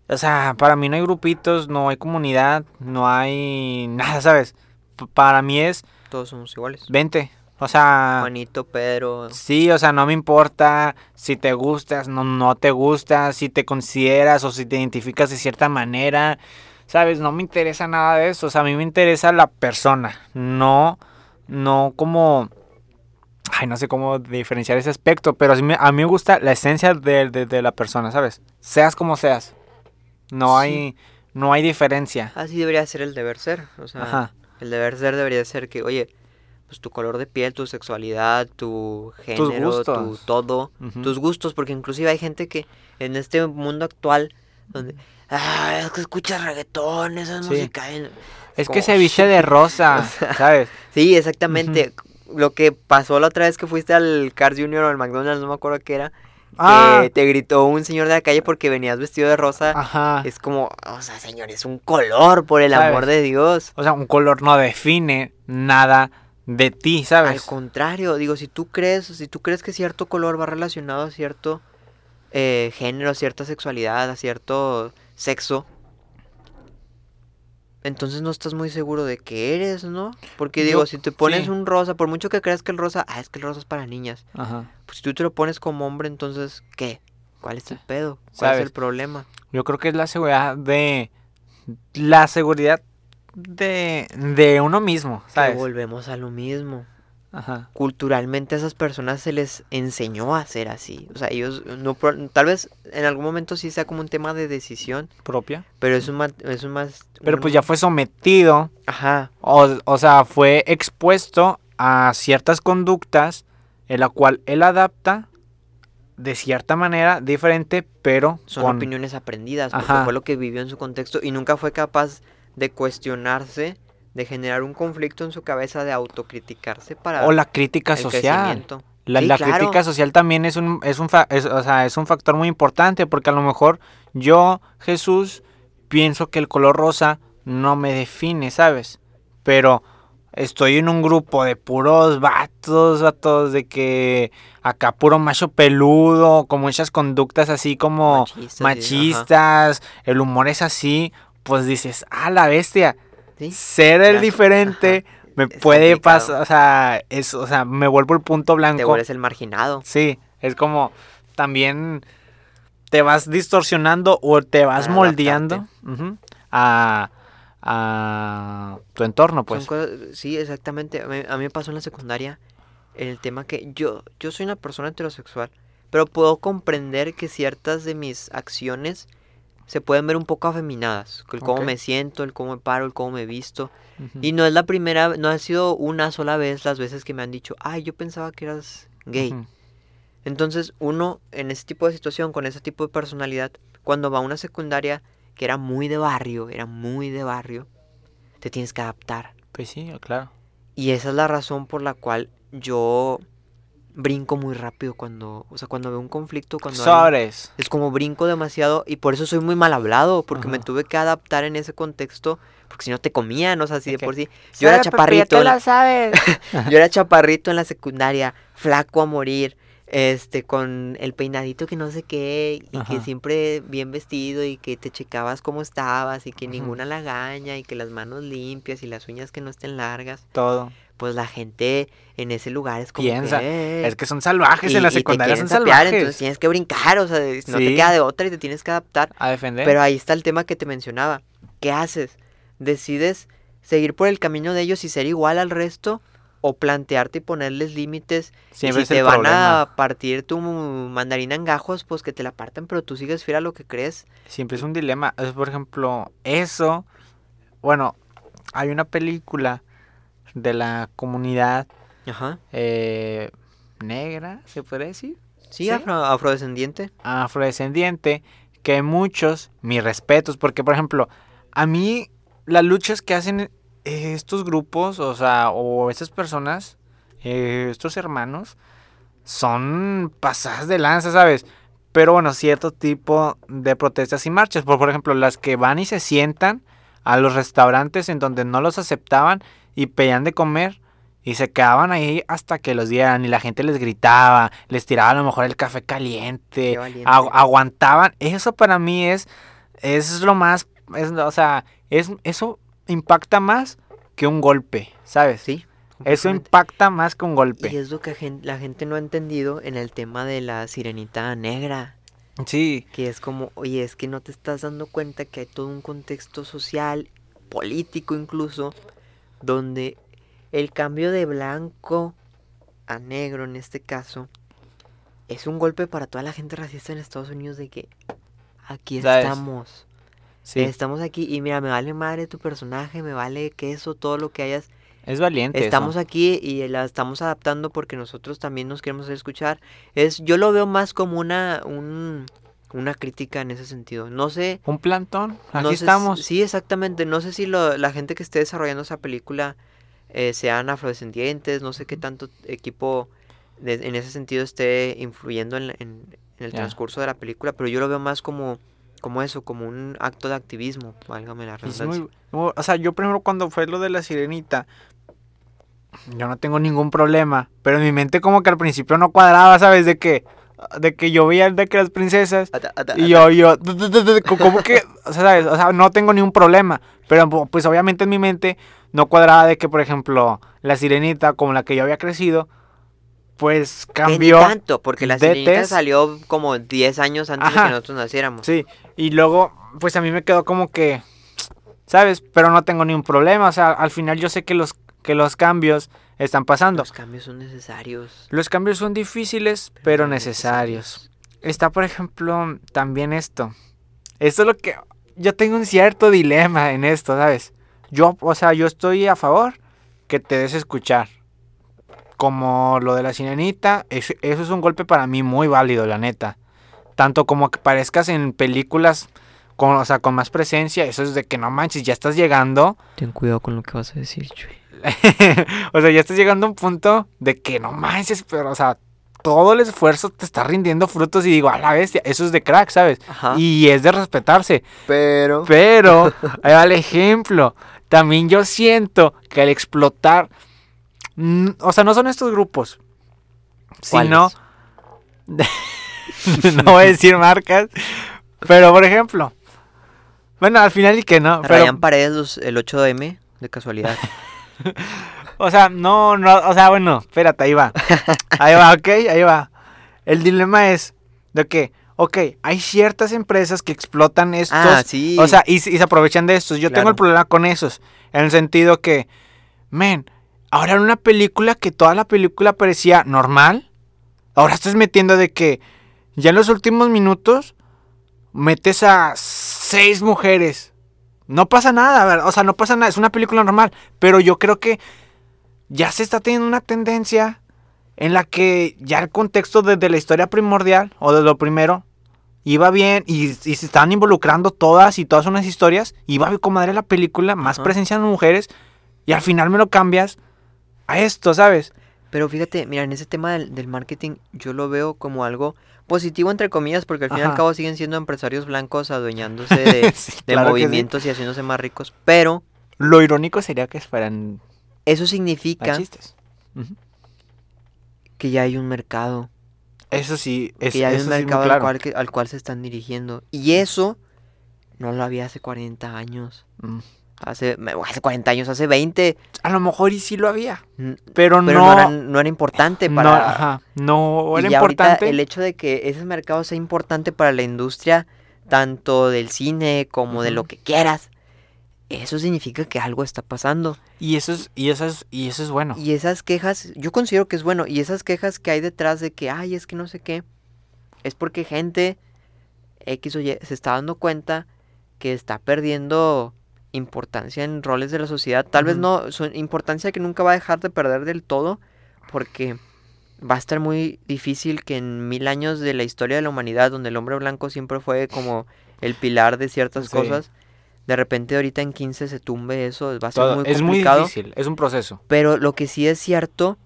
o sea, para mí no hay grupitos, no hay comunidad, no hay nada, ¿sabes? P- Para mí es Todos somos iguales. Vente. O sea, Juanito, Pedro. sí, o sea, no me importa si te gustas, no, no te gustas, si te consideras o si te identificas de cierta manera. ¿Sabes? No me interesa nada de eso. O sea, a mí me interesa la persona. No, no como Ay, no sé cómo diferenciar ese aspecto, pero a mí, me- a mí me gusta la esencia de, de- de la persona, ¿sabes? Seas como seas. No Sí. hay no hay diferencia. Así debería ser el deber ser. O sea, Ajá. el deber ser debería ser que, oye, pues tu color de piel, tu sexualidad, tu género, tu todo, tus gustos, porque inclusive hay gente que en este mundo actual, donde, ah, es que escucha reggaetón, esa es Sí. música. eh", Es como, que se viste de rosa, ¿sabes? Sí, exactamente. Lo que pasó la otra vez que fuiste al Cars Junior o al McDonald's, no me acuerdo qué era, Ah, que te gritó un señor de la calle porque venías vestido de rosa. ajá. Es como, o sea, señor, es un color, por el amor de Dios. O sea, un color no define nada de ti, Al ¿sabes? contrario, digo, si tú crees, si tú crees que cierto color va relacionado a cierto eh, género, a cierta sexualidad, a cierto sexo, entonces no estás muy seguro de qué eres, ¿no? Porque Yo- digo, si te pones sí. un rosa, por mucho que creas que el rosa, ah, es que el rosa es para niñas. Ajá. Pues si tú te lo pones como hombre, entonces, ¿qué? ¿Cuál es el pedo? ¿Cuál ¿Sabes? es el problema? Yo creo que es la seguridad de la seguridad de de uno mismo, Que ¿sabes? volvemos a lo mismo. Ajá. culturalmente a esas personas se les enseñó a ser así. O sea, ellos no tal vez en algún momento sí sea como un tema de decisión, propia. pero es un más, es un más Pero un- pues ya fue sometido, ajá, o, o sea, fue expuesto a ciertas conductas en la cual él adapta de cierta manera diferente, pero son con opiniones aprendidas, porque Ajá. fue lo que vivió en su contexto y nunca fue capaz de cuestionarse, de generar un conflicto en su cabeza, de autocriticarse para o la crítica el social. La, Sí, la claro. crítica social también es un, es, un fa- es- o sea, es un factor muy importante porque a lo mejor yo, Jesús, pienso que el color rosa no me define, ¿sabes? Pero estoy en un grupo de puros vatos, vatos de que acá puro macho peludo, con muchas conductas así como Machistas, sí, ajá. machistas, el humor es así, pues dices, ah, la bestia, ¿Sí? ser el Claro, diferente ajá, me es puede complicado. pasar, o sea, es, o sea, me vuelvo el punto blanco. Te vuelves el marginado. Sí, es como también te vas distorsionando o te vas Para moldeando a, a tu entorno, pues. cosas- sí, exactamente. A mí, a mí me pasó en la secundaria el tema que yo, yo soy una persona heterosexual, pero puedo comprender que ciertas de mis acciones se pueden ver un poco afeminadas. El cómo me siento, el cómo me paro, el cómo me visto. Y no es la primera, no ha sido una sola vez las veces que me han dicho, ay, yo pensaba que eras gay. Entonces, uno en ese tipo de situación, con ese tipo de personalidad, cuando va a una secundaria que era muy de barrio, era muy de barrio, te tienes que adaptar. Pues sí, claro. Y esa es la razón por la cual yo brinco muy rápido cuando, o sea, cuando veo un conflicto, cuando hay Sobres. es como brinco demasiado y por eso soy muy mal hablado, porque me tuve que adaptar en ese contexto, porque si no te comían, o sea, así De por sí. Yo era chaparrito, en la- sabes. yo era chaparrito en la secundaria, flaco a morir, este, con el peinadito que no sé qué, y que siempre bien vestido y que te checabas cómo estabas y que ninguna lagaña y que las manos limpias y las uñas que no estén largas Todo. pues la gente en ese lugar es como Piensa, que, Es que son salvajes y- en la secundaria, son sapear, salvajes. entonces tienes que brincar, o sea, no te queda de otra y te tienes que adaptar. A defender. Pero ahí está el tema que te mencionaba. ¿Qué haces? ¿Decides seguir por el camino de ellos y ser igual al resto? ¿O plantearte y ponerles límites? Siempre y si te van problema. a partir tu mandarina en gajos, pues que te la partan, pero tú sigues fiel a lo que crees. Siempre es un dilema. Es, por ejemplo, eso. Bueno, hay una película de la comunidad Ajá. eh, negra, ¿se puede decir? Sí, ¿Sí? afro- afrodescendiente. afrodescendiente, que muchos, mis respetos, porque por ejemplo, a mí las luchas que hacen estos grupos, o sea, o estas personas, eh, estos hermanos, son pasadas de lanza, ¿sabes? Pero bueno, cierto tipo de protestas y marchas, por, por ejemplo, las que van y se sientan a los restaurantes en donde no los aceptaban y pedían de comer. Y se quedaban ahí hasta que los dieran y la gente les gritaba, les tiraba a lo mejor el café caliente, agu- aguantaban. Eso para mí es, es lo más, es, o sea, es, eso impacta más que un golpe, ¿sabes? Sí. Eso impacta más que un golpe. Y es lo que la gente no ha entendido en el tema de la sirenita negra. Sí, Que es como, oye, es que no te estás dando cuenta que hay todo un contexto social, político incluso, donde el cambio de blanco a negro en este caso, es un golpe para toda la gente racista en Estados Unidos de que aquí ¿Sabes? estamos. Sí, Estamos aquí y mira, me vale madre tu personaje, me vale queso, todo lo que hayas. es valiente. eso. Estamos aquí y la estamos adaptando porque nosotros también nos queremos escuchar. Es, yo lo veo más como una, un- una crítica en ese sentido. No sé. Un plantón, aquí no sé si- estamos. sí, exactamente. No sé si lo- la gente que esté desarrollando esa película eh, sean afrodescendientes, no sé qué tanto equipo de- en ese sentido esté influyendo en, en- en el transcurso de la película, pero yo lo veo más como, como eso, como un acto de activismo, válgame la redundancia. muy- o sea, yo primero cuando fue lo de la sirenita, yo no tengo ningún problema, pero en mi mente como que al principio no cuadraba, ¿sabes? De que, de que yo veía de que las princesas Ata- ata- y yo, yo, como que, o sea, ¿sabes? O sea, no tengo ningún problema, pero pues obviamente en mi mente no cuadraba de que, por ejemplo, la sirenita como la que yo había crecido, pues ni cambió. tanto, porque la sirenita salió como 10 años antes de que nosotros naciéramos. Sí, y luego, pues a mí me quedó como que, ¿sabes? Pero no tengo ningún problema, o sea, al final yo sé que los, que los cambios están pasando. Los cambios son necesarios. Los cambios son difíciles, pero necesarios. Está, por ejemplo, también esto. Esto es lo que... Yo tengo un cierto dilema en esto, ¿sabes? Yo, o sea, yo estoy a favor que te des escuchar. Como lo de la sirenita, eso, eso es un golpe para mí muy válido, la neta. Tanto como que parezcas en películas con, o sea, con más presencia, eso es de que no manches, ya estás llegando Ten cuidado con lo que vas a decir, Chuy. o sea, ya estás llegando a un punto de que no manches, pero, o sea, todo el esfuerzo te está rindiendo frutos y digo, a la bestia, eso es de crack, ¿sabes? Ajá. Y es de respetarse. Pero... Pero, ahí va el ejemplo. También yo siento que al explotar, mm, o sea, no son estos grupos, sino, no voy a decir marcas, pero por ejemplo, bueno, al final y que no, pero, Ryan Paredes los- el 8M, de casualidad. O sea, no, no, o sea, bueno, espérate, ahí va. Ahí va, ok, ahí va. El dilema es de que, ok, hay ciertas empresas que explotan estos, Ah, sí. o sea, y, se- y se aprovechan de estos. Yo tengo el problema con esos, en el sentido que, men, ahora en una película que toda la película parecía normal, ahora estás metiendo de que ya en los últimos minutos metes a seis mujeres. No pasa nada, ¿verdad? o sea, no pasa nada, es una película normal, pero yo creo que ya se está teniendo una tendencia en la que ya el contexto desde la historia primordial o de lo primero iba bien y, y se estaban involucrando todas y todas unas historias, iba bien comadre la película, más presencia de mujeres y al final me lo cambias a esto, ¿sabes? Pero fíjate, mira, en ese tema del, del marketing yo lo veo como algo positivo entre comillas porque al fin y al cabo siguen siendo empresarios blancos adueñándose de, Sí, de claro que sí. movimientos y haciéndose más ricos. Pero Lo irónico sería que fueran eso significa que ya hay un mercado, Eso sí, es, que ya hay un sí, mercado cual, al cual se están dirigiendo. Y eso no lo había hace 40 años. Mm. Hace, hace 40 años, hace 20. A lo mejor y sí lo había, n- pero, Pero no, no, era, no era importante no, para... ajá, no era importante. el hecho de que ese mercado sea importante para la industria, tanto del cine como de lo que quieras, eso significa que algo está pasando. Y eso es, y eso es, y eso es bueno. Y esas quejas, yo considero que es bueno, y esas quejas que hay detrás de que, ay, es que no sé qué, es porque gente X o Y se está dando cuenta que está perdiendo importancia en roles de la sociedad. Tal vez no, su importancia que nunca va a dejar de perder del todo, porque va a estar muy difícil que en mil años de la historia de la humanidad, donde el hombre blanco siempre fue como el pilar de ciertas Sí. cosas, de repente ahorita en 15 se tumbe eso, va a ser Todo- muy es muy complicado. difícil, es un proceso. Pero lo que sí es cierto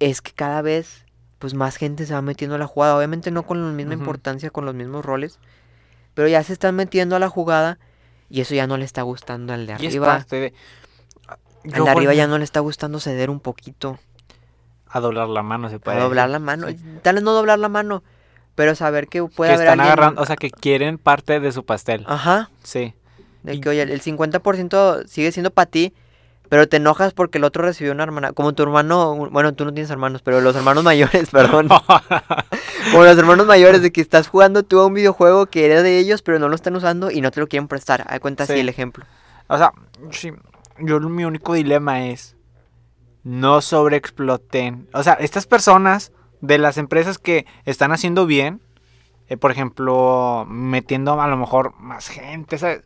es que cada vez pues más gente se va metiendo a la jugada. Obviamente no con la misma importancia, con los mismos roles. Pero ya se están metiendo a la jugada y eso ya no le está gustando al de Y es arriba. parte de... Al de arriba ya no le está gustando ceder un poquito. A doblar la mano se puede A doblar la mano. Sí. Tal vez no doblar la mano, pero saber que puede Que haber están alguien... agarrando, o sea, que quieren parte de su pastel. Ajá. Sí. De Y- que, oye, el 50% sigue siendo para ti, pero te enojas porque el otro recibió una hermana. Como tu hermano, bueno, tú no tienes hermanos, pero los hermanos mayores, perdón. Como los hermanos mayores de que estás jugando tú a un videojuego que era de ellos, pero no lo están usando y no te lo quieren prestar. Haz cuenta así Sí. el ejemplo. o sea, sí, yo mi único dilema es... no sobreexploten. O sea, estas personas de las empresas que están haciendo bien, eh, por ejemplo, metiendo a lo mejor más gente, ¿sabes?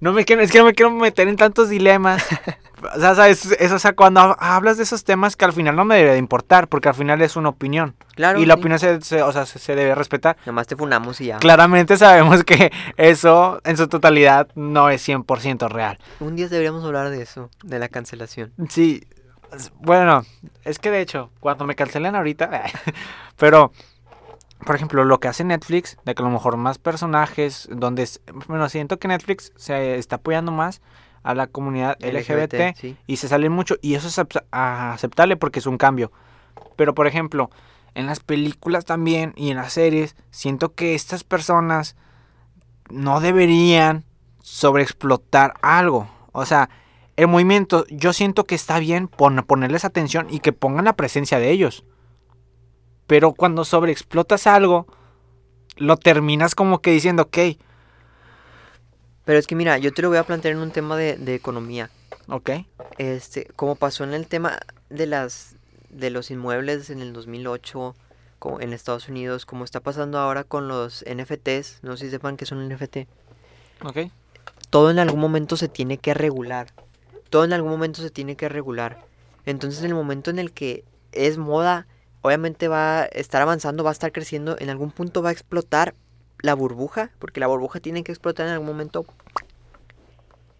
No me quiero, es que no me quiero meter en tantos dilemas. o sea, ¿sabes? Es, o sea, cuando hab- hablas de esos temas que al final no me debe de importar, porque al final es una opinión. Claro. y la sí. opinión se, se- o sea, se, se debe respetar. Nomás te funamos y ya. Claramente sabemos que eso en su totalidad no es 100% real. Un día deberíamos hablar de eso, de la cancelación. Sí, bueno, es que de hecho, cuando me cancelen ahorita, pero, por ejemplo, lo que hace Netflix, de que a lo mejor más personajes, donde, bueno, siento que Netflix se está apoyando más a la comunidad LGBT, sí. y se sale mucho, y eso es acep- aceptable porque es un cambio. Pero, por ejemplo, en las películas también y en las series, siento que estas personas no deberían sobreexplotar algo. O sea, el movimiento, yo siento que está bien pon- ponerles atención y que pongan la presencia de ellos. Pero cuando sobreexplotas algo, lo terminas como que diciendo, ok, Pero es que mira, yo te lo voy a plantear en un tema de, de economía. ok, Este, como pasó en el tema de las de los inmuebles en el 2008 como en Estados Unidos, como está pasando ahora con los NFTs, no sé si sepan que son NFT. ok. Todo en algún momento se tiene que regular. Todo en algún momento se tiene que regular. Entonces, en el momento en el que es moda, obviamente va a estar avanzando, va a estar creciendo, en algún punto va a explotar la burbuja, porque la burbuja tiene que explotar en algún momento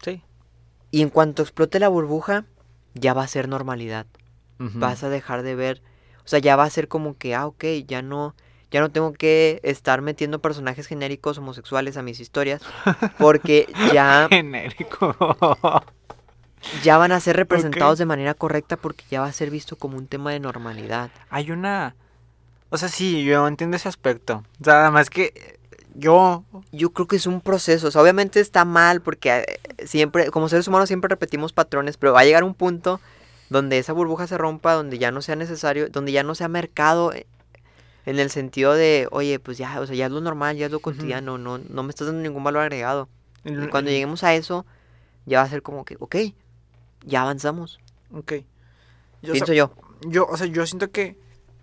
Sí. Y en cuanto explote la burbuja, ya va a ser normalidad. Vas a dejar de ver. O sea, ya va a ser como que, ah, ok, ya no. Ya no tengo que estar metiendo personajes genéricos homosexuales a mis historias. Porque ya, Genérico. Ya van a ser representados de manera correcta porque ya va a ser visto como un tema de normalidad. Hay una... O sea, sí, yo entiendo ese aspecto. O sea, además que eh, yo... Yo creo que es un proceso. O sea, obviamente está mal porque eh, siempre, como seres humanos, siempre repetimos patrones, pero va a llegar un punto donde esa burbuja se rompa, donde ya no sea necesario, donde ya no sea mercado, eh, en el sentido de, oye, pues ya, o sea, ya es lo normal, ya es lo cotidiano, no, no me estás dando ningún valor agregado. Y cuando lleguemos a eso, ya va a ser como que, ok, ya avanzamos, Ok. Yo, o sea, pienso yo. yo, o sea, yo siento que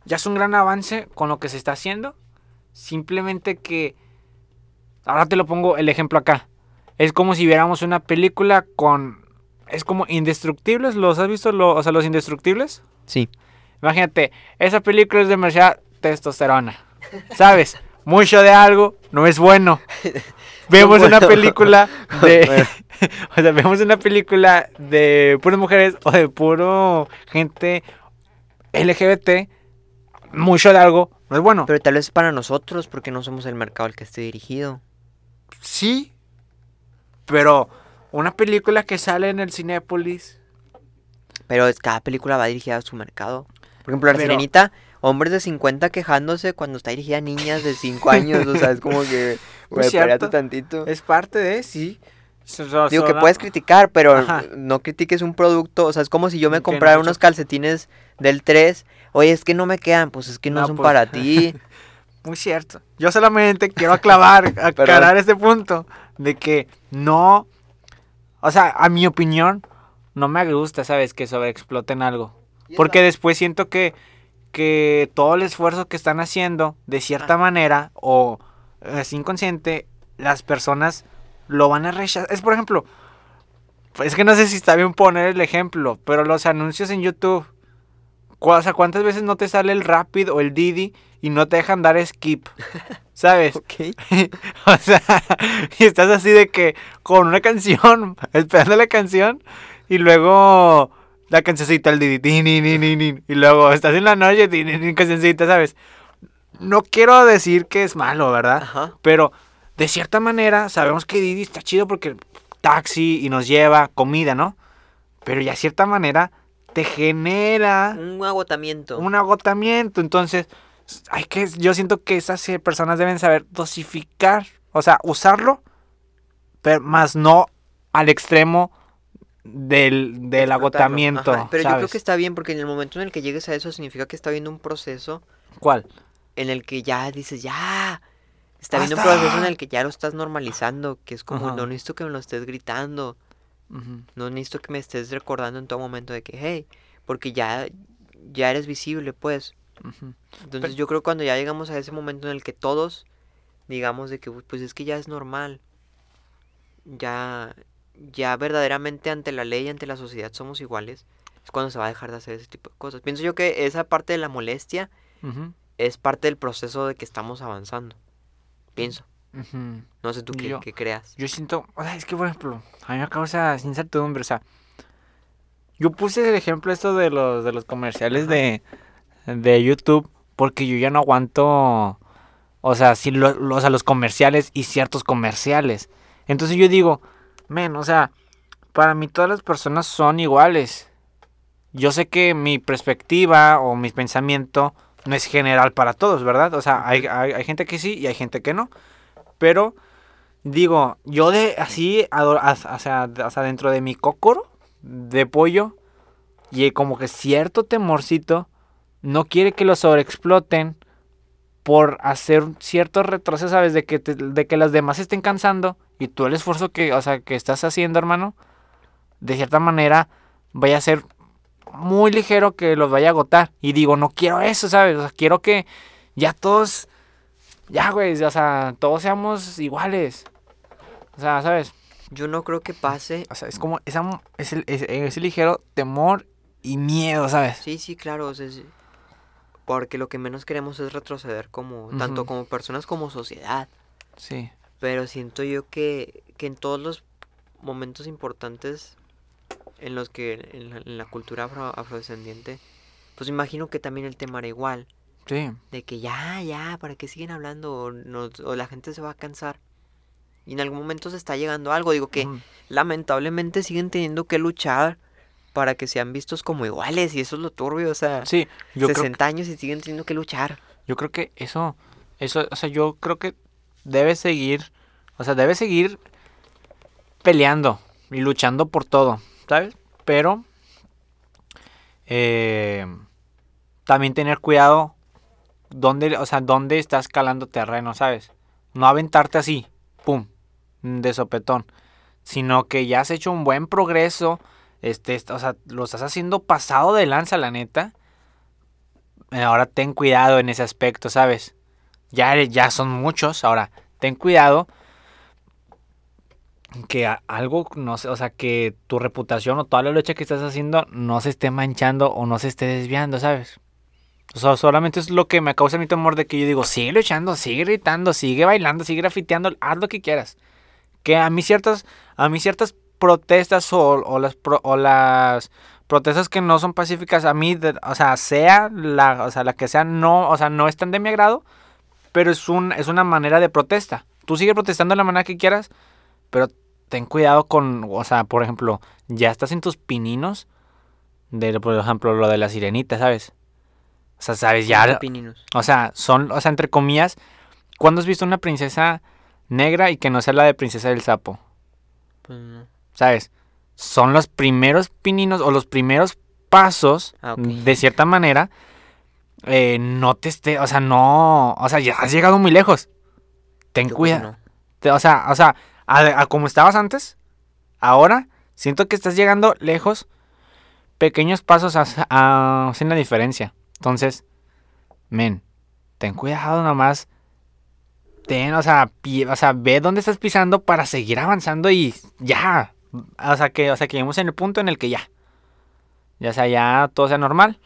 ya es un gran avance con lo que se está haciendo. Simplemente que... Ahora te lo pongo el ejemplo acá. Es como si viéramos una película con... Es como indestructibles. ¿Los has visto? Lo- o sea, los indestructibles. Sí. Imagínate, esa película es demasiada testosterona. ¿Sabes? Mucho de algo no es bueno. Vemos una película de. o sea, vemos una película de puras mujeres o de puro gente LGBT. Mucho de algo no es bueno. Pero tal vez para nosotros, porque no somos el mercado al que esté dirigido. Sí. Pero una película que sale en el Cinépolis. Pero es, cada película va dirigida a su mercado. Por ejemplo, La Pero- Sirenita, hombres de 50 quejándose cuando está dirigida a niñas de 5 años. o sea, es como que, Muy güey, espérate tantito. Es parte de, sí. So- so- Digo que puedes criticar, pero Ajá. no critiques un producto. O sea, es como si yo me no comprara unos calcetines del 3. Oye, es que no me quedan. Pues es que no, No, son pues. para ti. Muy cierto. Yo solamente quiero aclarar, aclarar este punto de que no, o sea, a mi opinión, no me gusta, ¿sabes? Que sobreexploten algo. Porque después siento que, que todo el esfuerzo que están haciendo, de cierta manera, o es inconsciente, las personas lo van a rechazar. Es por ejemplo, es que no sé si está bien poner el ejemplo, pero los anuncios en YouTube. O sea, ¿cuántas veces no te sale el Rapid o el Didi y no te dejan dar skip? ¿Sabes? ok. O sea, y estás así de que con una canción, esperando la canción, y luego la cancioncita, el Didi, y luego estás en la noche, cancioncita, ¿sabes? No quiero decir que es malo, ¿verdad? Ajá. Pero de cierta manera sabemos que Didi está chido porque taxi y nos lleva comida, ¿no? Pero ya de cierta manera te genera Un agotamiento. un agotamiento. Entonces, hay que, yo siento que esas eh, personas deben saber dosificar, o sea, usarlo, pero más no al extremo del, del agotamiento. Ajá, Pero yo creo ¿sabes? que está bien porque en el momento en el que llegues a eso significa que está habiendo un proceso ¿Cuál? en el que ya dices, ya. Está viendo un proceso en el que ya lo estás normalizando, que es como, Ajá. no necesito que me lo estés gritando, no necesito que me estés recordando en todo momento de que, hey, porque ya, ya eres visible, pues. Entonces yo creo que cuando ya llegamos a ese momento en el que todos digamos de que "Uy, pues es que ya es normal, ya, ya verdaderamente ante la ley, ante la sociedad somos iguales, es cuando se va a dejar de hacer ese tipo de cosas. Pienso yo que esa parte de la molestia es parte del proceso de que estamos avanzando. Pienso. No sé tú qué, Yo- qué creas. Yo siento, o sea, es que por ejemplo, a mí me causa incertidumbre, o sea, yo puse el ejemplo esto de los de los comerciales de, de YouTube porque yo ya no aguanto, o sea, si lo- lo- o sea, los comerciales y ciertos comerciales. Entonces yo digo, men, o sea, para mí todas las personas son iguales. Yo sé que mi perspectiva o mi pensamiento no es general para todos, ¿verdad? O sea, hay, hay, hay gente que sí y hay gente que no. Pero digo, yo de así, sea, dentro de mi cócoro de pollo, y como que cierto temorcito, no quiere que lo sobreexploten por hacer un cierto retroceso, ¿sabes? De que, te- de que las demás estén cansando y tú el esfuerzo que, o sea, que estás haciendo, hermano, de cierta manera vaya a ser muy ligero que los vaya a agotar. Y digo, no quiero eso, ¿sabes? O sea, quiero que ya todos, ya, güey, o sea, todos seamos iguales. O sea, ¿sabes? Yo no creo que pase. O sea, es como esa, ese, ese, ese ligero temor y miedo, ¿sabes? Sí, sí, claro. o sea, sí. Porque lo que menos queremos es retroceder como, tanto Ujú. como personas como sociedad. Sí. Pero siento yo que, que en todos los momentos importantes en los que en la, en la cultura afro- afrodescendiente, pues imagino que también el tema era igual. Sí. De que ya, ya, ¿para qué siguen hablando? O, nos- o la gente se va a cansar. Y en algún momento se está llegando a algo. Digo que lamentablemente siguen teniendo que luchar para que sean vistos como iguales. Y eso es lo turbio. O sea, Sí, yo creo, 60 años y siguen teniendo que luchar. yo creo que eso, eso, o sea, yo creo que debe seguir, o sea, debe seguir peleando y luchando por todo, ¿sabes? Pero eh, también tener cuidado dónde, o sea, dónde estás calando terreno, ¿sabes? No aventarte así, pum, de sopetón, sino que ya has hecho un buen progreso, este, est- o sea, lo estás haciendo pasado de lanza, la neta. Ahora ten cuidado en ese aspecto, ¿sabes? Ya, ya son muchos, ahora ten cuidado que algo, no sé, o sea, que tu reputación o toda la lucha que estás haciendo no se esté manchando o no se esté desviando, ¿sabes? O sea, solamente es lo que me causa mi temor de que yo digo, sigue luchando, sigue gritando, sigue bailando, sigue grafiteando, haz lo que quieras. Que a mí ciertas, a mí ciertas protestas o, o las, o las protestas que no son pacíficas, a mí, de- o sea, sea la, o sea, la que sea, no, o sea, no están de mi agrado, pero es, un, es una manera de protesta. Tú sigue protestando de la manera que quieras, pero ten cuidado con, o sea, por ejemplo, ya estás en tus pininos, de, por ejemplo, lo de la sirenita, ¿sabes? O sea, sabes, ya, Pininos. o sea, son, o sea, entre comillas, ¿cuándo has visto una princesa negra y que no sea la de princesa del sapo? Pues no. ¿Sabes? Son los primeros pininos o los primeros pasos, Ah, de cierta manera, eh, no te esté, o sea, no, o sea, ya has llegado muy lejos. Ten cuidado. no. O sea, o sea, a, como estabas antes, ahora siento que estás llegando lejos. Pequeños pasos hacen la diferencia. Entonces, men, ten cuidado nomás. Ten, o sea, pi- o sea, ve dónde estás pisando para seguir avanzando y ya. O sea, que, o sea, que lleguemos en el punto en el que ya. Ya sea, ya todo sea normal.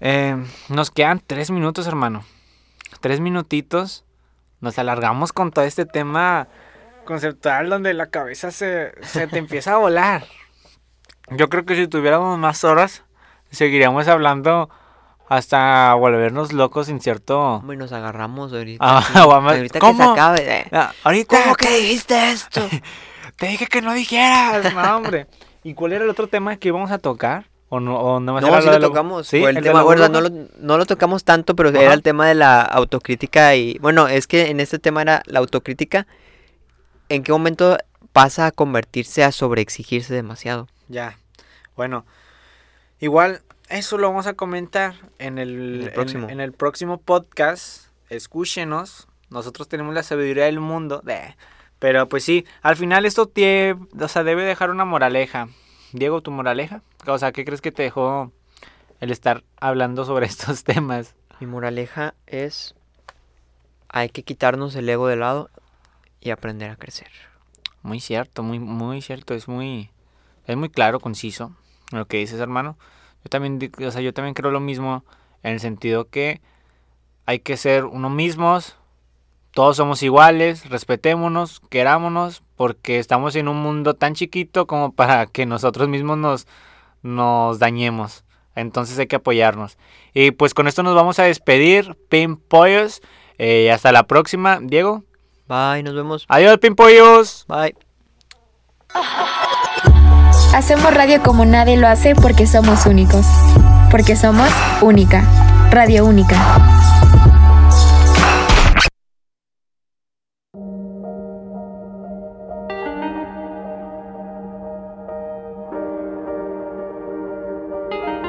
Eh, nos quedan tres minutos, hermano. Tres minutitos nos alargamos con todo este tema conceptual donde la cabeza se, se te empieza a volar. Yo creo que si tuviéramos más horas, seguiríamos hablando hasta volvernos locos sin cierto... Hombre, nos agarramos ahorita. Ah, sí. ahorita que se ¿cómo? acabe. eh. Ah, ahorita ¿Cómo que dijiste esto? te dije que no dijeras, no, hombre. ¿Y cuál era el otro tema que íbamos a tocar? ¿O no? O No, era sí lo lo tocamos. ¿Sí? El ¿El tema, bueno, no lo, no lo tocamos tanto, pero Ajá. era el tema de la autocrítica y... Bueno, es que en este tema era la autocrítica. ¿En qué momento pasa a convertirse a sobreexigirse demasiado? Ya. Bueno, igual eso lo vamos a comentar en el, En el en- próximo. en el próximo podcast. Escúchenos. Nosotros tenemos la sabiduría del mundo. Pero pues sí, al final esto tie- o sea, debe dejar una moraleja. Diego, tu moraleja. O sea, ¿qué crees que te dejó el estar hablando sobre estos temas? Mi moraleja es, hay que quitarnos el ego de lado y aprender a crecer. Muy cierto, muy, muy cierto. Es muy, es muy claro, conciso lo que dices, hermano. Yo también, o sea, yo también creo lo mismo en el sentido que hay que ser uno mismos. Todos somos iguales, respetémonos, querámonos, porque estamos en un mundo tan chiquito como para que nosotros mismos nos, nos dañemos. Entonces hay que apoyarnos. Y pues con esto nos vamos a despedir, Pimpollos. Eh, hasta la próxima, Diego. Bye, nos vemos. Adiós, Pimpollos. Bye. Hacemos radio como nadie lo hace porque somos únicos. Porque somos única. Radio única.